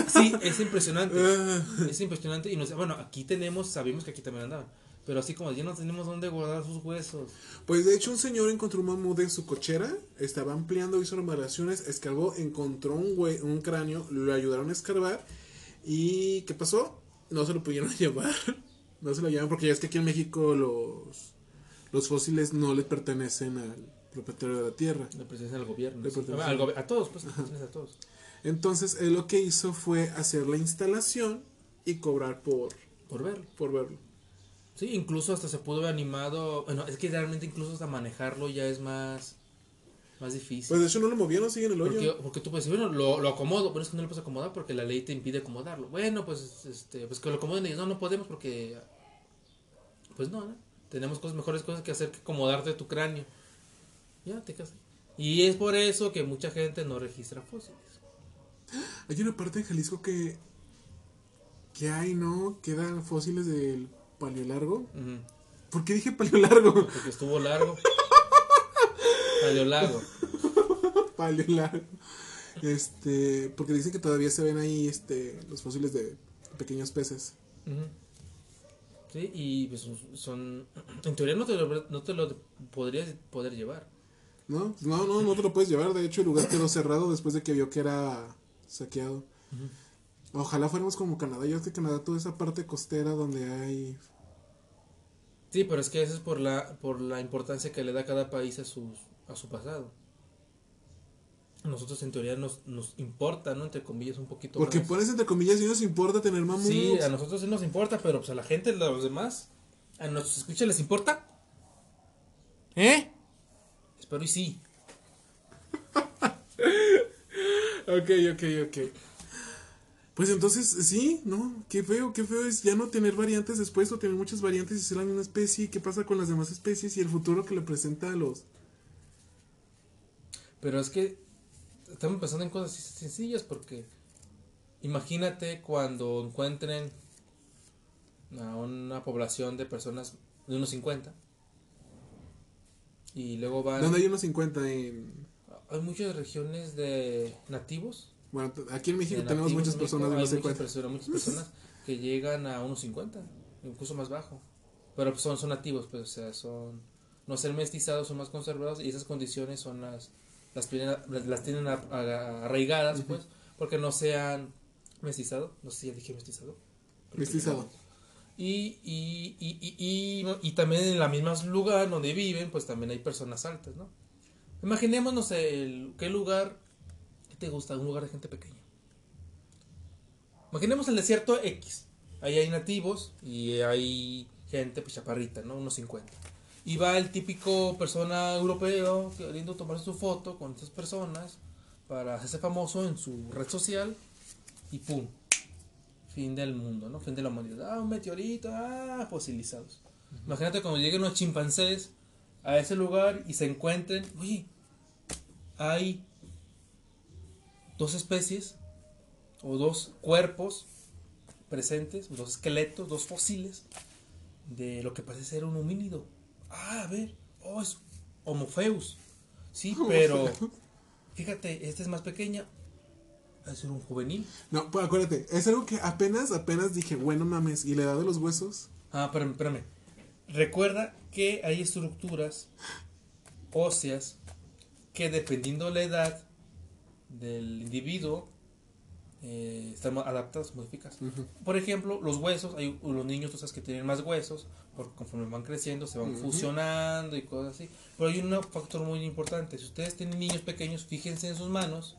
Sí, es impresionante. Es impresionante y nos, bueno, aquí tenemos, sabemos que aquí también andaban, pero así como ya no tenemos dónde guardar sus huesos. Pues de hecho un señor encontró un mamut en su cochera, estaba ampliando, hizo remodelaciones, escarbó, encontró un, hue- un cráneo, lo ayudaron a escarbar y ¿qué pasó? No se lo pudieron llevar, no se lo llevan porque ya es que aquí en México los, los fósiles no le pertenecen al propietario de la tierra. Le pertenece al gobierno. Le al a todos, pues, a todos. Entonces él lo que hizo fue hacer la instalación y cobrar por, Por verlo. por verlo. Sí, incluso hasta se pudo haber animado. Bueno, es que realmente incluso hasta manejarlo ya es más, más difícil. Pues de hecho no lo movieron, sigue en el hoyo. Porque, porque tú puedes decir, bueno, lo, lo acomodo, pero es que no lo puedes acomodar porque la ley te impide acomodarlo. Bueno, pues, este, pues que lo acomoden ellos. No, no podemos porque, pues no, ¿no? Tenemos cosas, mejores cosas que hacer que acomodarte tu cráneo. Ya, te casas. Y es por eso que mucha gente no registra fósiles. Hay una parte en Jalisco que, que hay, ¿no? Quedan fósiles del paleolargo. Ujú. ¿Por qué dije paleolargo? Porque estuvo largo. Paleolago. paleolargo. Este, porque dicen que todavía se ven ahí este, los fósiles de pequeños peces. Sí, y pues son-. En teoría no te lo, no te lo podrías poder llevar. ¿No? No, no, no te lo puedes llevar. De hecho, el lugar quedó cerrado después de que vio que era saqueado. Ojalá fuéramos como Canadá. Yo que Canadá, toda esa parte costera donde hay. Sí, pero es que eso es por la, por la importancia que le da cada país a, sus, a su pasado. A nosotros en teoría nos, nos importa, ¿no? Entre comillas, un poquito Porque más. pones entre comillas y nos importa tener mamuts. Sí, a nosotros sí nos importa, pero pues a la gente, a los demás, a nuestros escuchas les importa. ¿Eh? Espero y sí. Ok, ok, ok. Pues entonces, sí, ¿no? Qué feo, qué feo es ya no tener variantes después o tener muchas variantes y ser la misma especie. ¿Qué pasa con las demás especies y el futuro que le presenta a los... Pero es que estamos pensando en cosas así sencillas porque imagínate cuando encuentren a una población de personas de unos 50 y luego van... ¿Dónde hay unos 50 en... Hay muchas regiones de nativos. Bueno, aquí en México tenemos nativos muchas personas de los hay muchas 50. personas, muchas personas que llegan a unos 50, incluso más bajo. Pero pues son, son nativos, pues, o sea, son no ser mestizados, son más conservados y esas condiciones son las las tienen, las, tienen a- a- arraigadas, pues, porque no se han mestizado, no sé si ya dije mestizado. Mestizado. y, y, y, y, y también en la misma lugar donde viven, pues también hay personas altas, ¿no? Imaginémonos el, qué lugar ¿qué te gusta, un lugar de gente pequeña. Imaginemos el desierto X. Ahí hay nativos y hay gente pues, chaparrita, ¿no? Unos 50. Y va el típico persona europeo queriendo tomarse su foto con estas personas para hacerse famoso en su red social y ¡pum! Fin del mundo, ¿no? Fin de la humanidad. Ah, un meteorito, ah, fosilizados. Imagínate cuando lleguen los chimpancés a ese lugar y se encuentren, oye, hay dos especies o dos cuerpos presentes, dos esqueletos, dos fósiles de lo que parece ser un homínido. Ah, a ver, oh, es Homopheus. Sí, pero fíjate, esta es más pequeña. a ser un juvenil. No, pues acuérdate, es algo que apenas, apenas dije, bueno mames, ¿y la edad de los huesos? Ah, espérame, espérame. Recuerda que hay estructuras óseas que dependiendo de la edad del individuo eh, están adaptadas, modificadas. Por ejemplo, los huesos, hay los niños, tú sabes que tienen más huesos, conforme van creciendo se van fusionando y cosas así. Pero hay un factor muy importante. Si ustedes tienen niños pequeños, fíjense en sus manos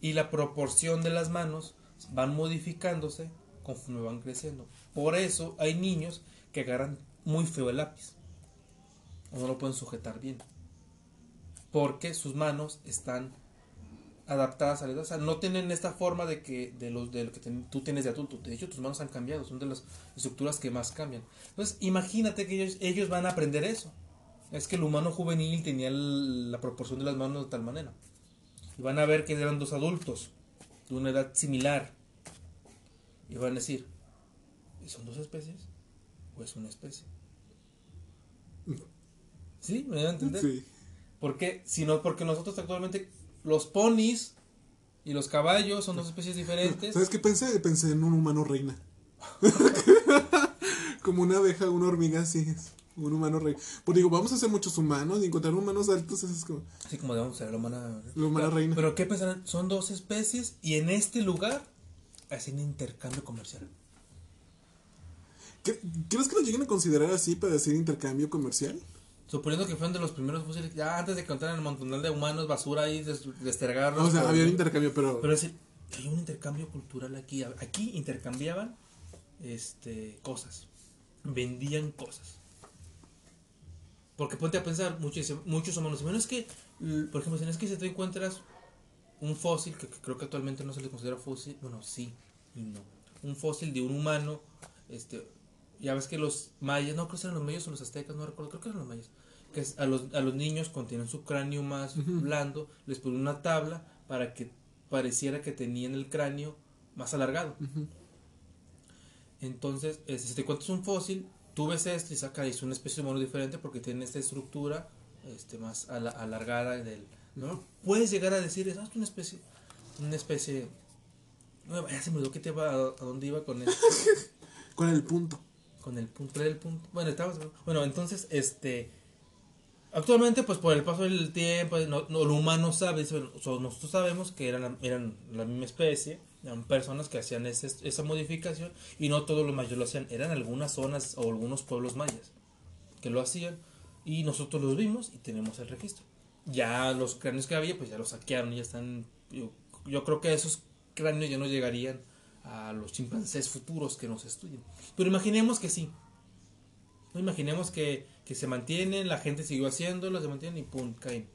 y la proporción de las manos van modificándose conforme van creciendo. Por eso hay niños que agarran muy feo el lápiz o no lo pueden sujetar bien. Porque sus manos están adaptadas a la edad. O sea, no tienen esta forma de que de los de lo que ten- tú tienes de adulto. De hecho, tus manos han cambiado, son de las estructuras que más cambian. Entonces, imagínate que ellos, ellos van a aprender eso. Es que el humano juvenil tenía el- la proporción de las manos de tal manera. Y van a ver que eran dos adultos de una edad similar. Y van a decir, ¿son dos especies? ¿O es una especie? ¿Sí? ¿Me van a entender? Sí. ¿Por qué? Si no, porque nosotros actualmente los ponis y los caballos son dos especies diferentes. ¿Sabes qué pensé? Pensé en un humano reina. Como una abeja, una hormiga, así es. Un humano reina. Pues digo, vamos a hacer muchos humanos y encontrar humanos altos, es como. Así como debemos ser la humana. La humana pero, reina. Pero ¿qué pensarán? Son dos especies y en este lugar hacen intercambio comercial. ¿Cre- ¿Crees que lo lleguen a considerar así para decir intercambio comercial? Suponiendo que fueron de los primeros fósiles, ya antes de que encontraran el montonal de humanos, basura ahí, des- destergarlos. O sea, por- había un intercambio, pero. Pero es decir, hay un intercambio cultural aquí. Aquí intercambiaban este, cosas. Vendían cosas. Porque ponte a pensar, muchos, muchos humanos es que, por ejemplo, si no es que si te encuentras un fósil, que, que creo que actualmente no se le considera fósil, bueno, sí y no. Un fósil de un humano, este, ya ves que los mayas, no creo que eran los mayas o los aztecas, no recuerdo, creo que eran los mayas, que es- a los, a los niños cuando tienen su cráneo más blando, les ponen una tabla para que pareciera que tenían el cráneo más alargado. Entonces, este, si te encuentras un fósil, tú ves esto y saca, es una especie de mono diferente porque tiene esta estructura este, más ala- alargada del, ¿no? Puedes llegar a decir, "Ah, es una especie, una especie, no, ya se me olvidó que te iba, a, a dónde iba con esto. Con el punto. con el punto, ¿cuál era el punto? Bueno, estabas, bueno, entonces, este, actualmente, pues por el paso del tiempo, no, no, lo humano sabe, nosotros sabemos que eran, eran la misma especie, eran personas que hacían ese- esa modificación y no todos los mayas lo hacían, eran algunas zonas o algunos pueblos mayas que lo hacían y nosotros los vimos y tenemos el registro. Ya los cráneos que había, pues ya los saquearon ya están, yo, yo creo que esos cráneos ya no llegarían a los chimpancés futuros que nos estudian. Pero imaginemos que sí. Imaginemos que, que se mantienen, la gente siguió haciéndolo, se mantienen y pum, caen.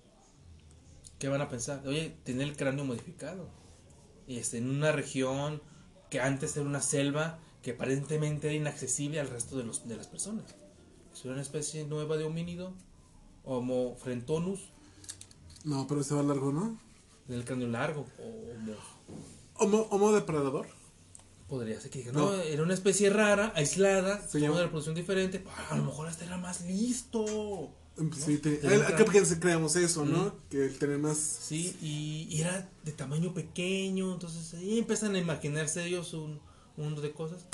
¿Qué van a pensar? Oye, tiene el cráneo modificado. Este, en una región que antes era una selva que aparentemente era inaccesible al resto de, los, de las personas. Es una especie nueva de homínido, Homo frentonus, No, pero estaba largo, ¿no? del cráneo largo, o Homo Homo, homo depredador. Podría ser que diga, no, No. era una especie rara, aislada, Se llama- de reproducción diferente. Ah, a lo mejor hasta era más listo. Sí, te- Tenía el- un acá creamos eso, ¿no? Que el tener más. Sí, y, y era de tamaño pequeño. Entonces ahí empiezan a imaginarse ellos un mundo de cosas.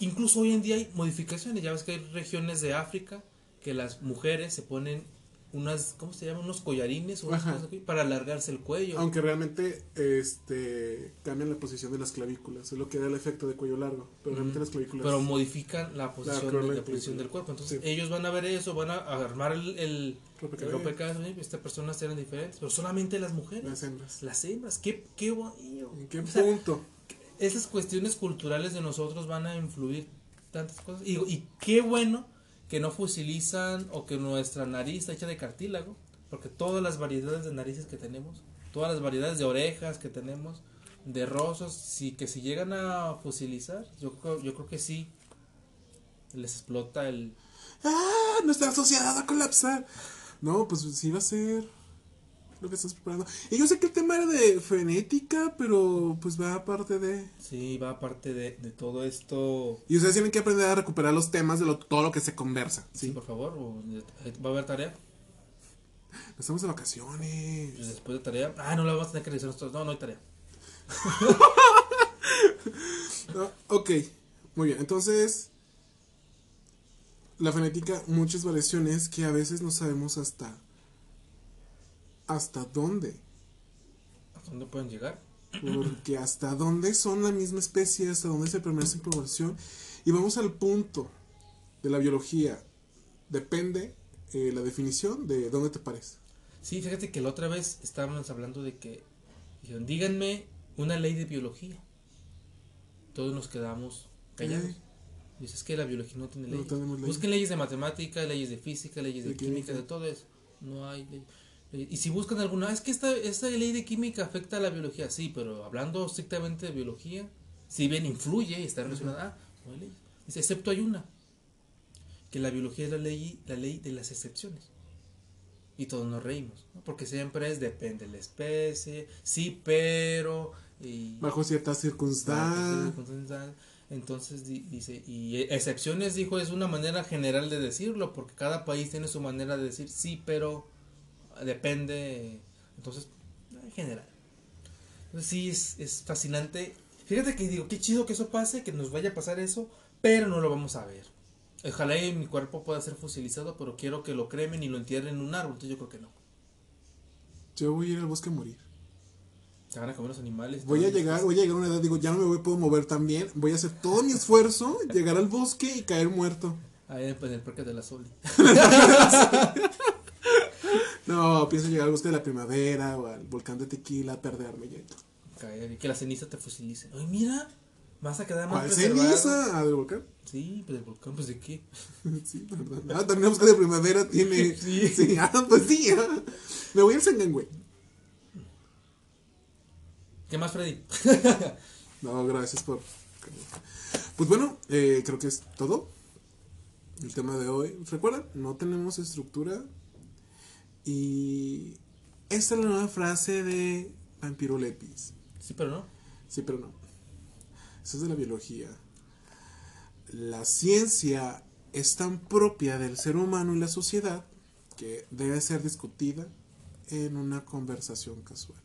Incluso hoy en día hay modificaciones. Ya ves que hay regiones de África que las mujeres se ponen unas, ¿cómo se llama? Unos collarines o unas Ajá. cosas así para alargarse el cuello. Aunque realmente este cambian la posición de las clavículas, es lo que da el efecto de cuello largo. Pero realmente las clavículas. pero modifican la posición, de, la posición del cuerpo. Entonces Sí. ellos van a ver eso, van a armar el, el, Rompecabezas. oye, Estas personas eran diferentes, pero solamente las mujeres. Las hembras. Las hembras, qué, qué bonito. ¿En qué O sea, punto? esas cuestiones culturales de nosotros van a influir tantas cosas. Y, y qué bueno que no fosilizan o que nuestra nariz está hecha de cartílago, porque todas las variedades de narices que tenemos, todas las variedades de orejas que tenemos, de rostros, sí que si llegan a fosilizar, yo yo creo que sí les explota el ¡Ah! Nuestra sociedad va a colapsar. No, pues sí va a ser lo que estás preparando. Y yo sé que el tema era de fenética, pero pues va aparte de. sí va aparte de, de todo esto. Y ustedes tienen que aprender a recuperar los temas de lo- todo lo que se conversa. Sí, ¿sí? por favor, o- va a haber tarea. Estamos de vacaciones. Pues después de tarea. Ah, no la vamos a tener que revisar nosotros. No, no hay tarea. Ah, ok, muy bien. Entonces, la fonética, muchas variaciones que a veces no sabemos hasta. Hasta dónde. ¿Hasta dónde pueden llegar? Porque hasta dónde son la misma especie, hasta dónde se permanece en población. Y vamos al punto de la biología. Depende eh, la definición de dónde te parece. Sí, fíjate que la otra vez estábamos hablando de que. Dijeron, díganme una ley de biología. Todos nos quedamos callados. Eh. Dices que la biología no tiene leyes. leyes. Busquen leyes de matemática, leyes de física, leyes de, De química, química. de todo eso. No hay ley. Eh, Y si buscan alguna, "Ah, es que esta, esta ley de química afecta a la biología, sí, pero hablando estrictamente de biología, si bien influye y está relacionada, ah, no hay ley. Dice, excepto hay una, que la biología es la ley, la ley de las excepciones. Y todos nos reímos, ¿no? porque siempre es depende de la especie, sí, pero... Y, Bajo ciertas circunstancias. Entonces di- dice, y excepciones dijo es una manera general de decirlo, porque cada país tiene su manera de decir sí, pero depende, entonces, en general. Entonces sí, es, es fascinante. Fíjate que digo, qué chido que eso pase, que nos vaya a pasar eso, pero no lo vamos a ver. Ojalá y mi cuerpo pueda ser fosilizado, pero quiero que lo cremen y lo entierren en un árbol, entonces yo creo que no. Yo voy a ir al bosque a morir. Se van a comer los animales. Voy a llegar, voy a llegar a una edad, digo, ya no me voy, puedo mover tan bien. Voy a hacer todo mi esfuerzo, llegar al bosque y caer muerto. Ahí en el parque de la Soli. No, pienso llegar al bosque de la primavera o al volcán de tequila, perderme ya. caer y que la ceniza te fosilice. Ay, mira, vas a quedar más ¿Cuál ceniza? ¿Ah, del volcán? Sí, pues del volcán, pues de qué. sí, verdad. Ah, también el bosque de primavera tiene. Sí. sí. ah, pues sí, ah. Me voy al Sengan, güey. ¿Qué más, Freddy? No, gracias por. Pues bueno, eh, creo que es todo. El tema de hoy. Recuerda, no tenemos estructura. Y. Esta es la nueva frase de Vampiro Lepis. Sí, pero no. Sí, pero no. Eso es de la biología. La ciencia es tan propia del ser humano y la sociedad que debe ser discutida en una conversación casual.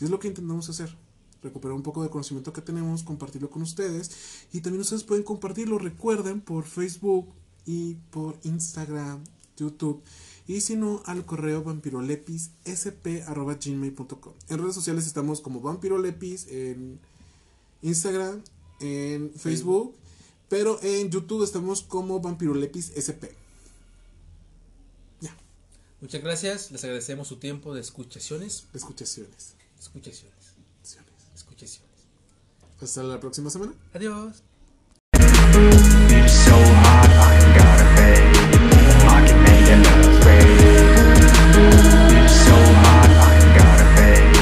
Y es lo que intentamos hacer. Recuperar un poco de conocimiento que tenemos, compartirlo con ustedes. Y también ustedes pueden compartirlo, recuerden, por Facebook y por Instagram, YouTube. Y si no, al correo vampirolepissp.gmail.com. En redes sociales estamos como vampirolepis en Instagram, en Facebook, pero en YouTube estamos como vampirolepis sp. Ya, Muchas gracias. Les agradecemos su tiempo de escuchaciones. escuchaciones. Escuchaciones. Escuchaciones. Hasta la próxima semana. Adiós.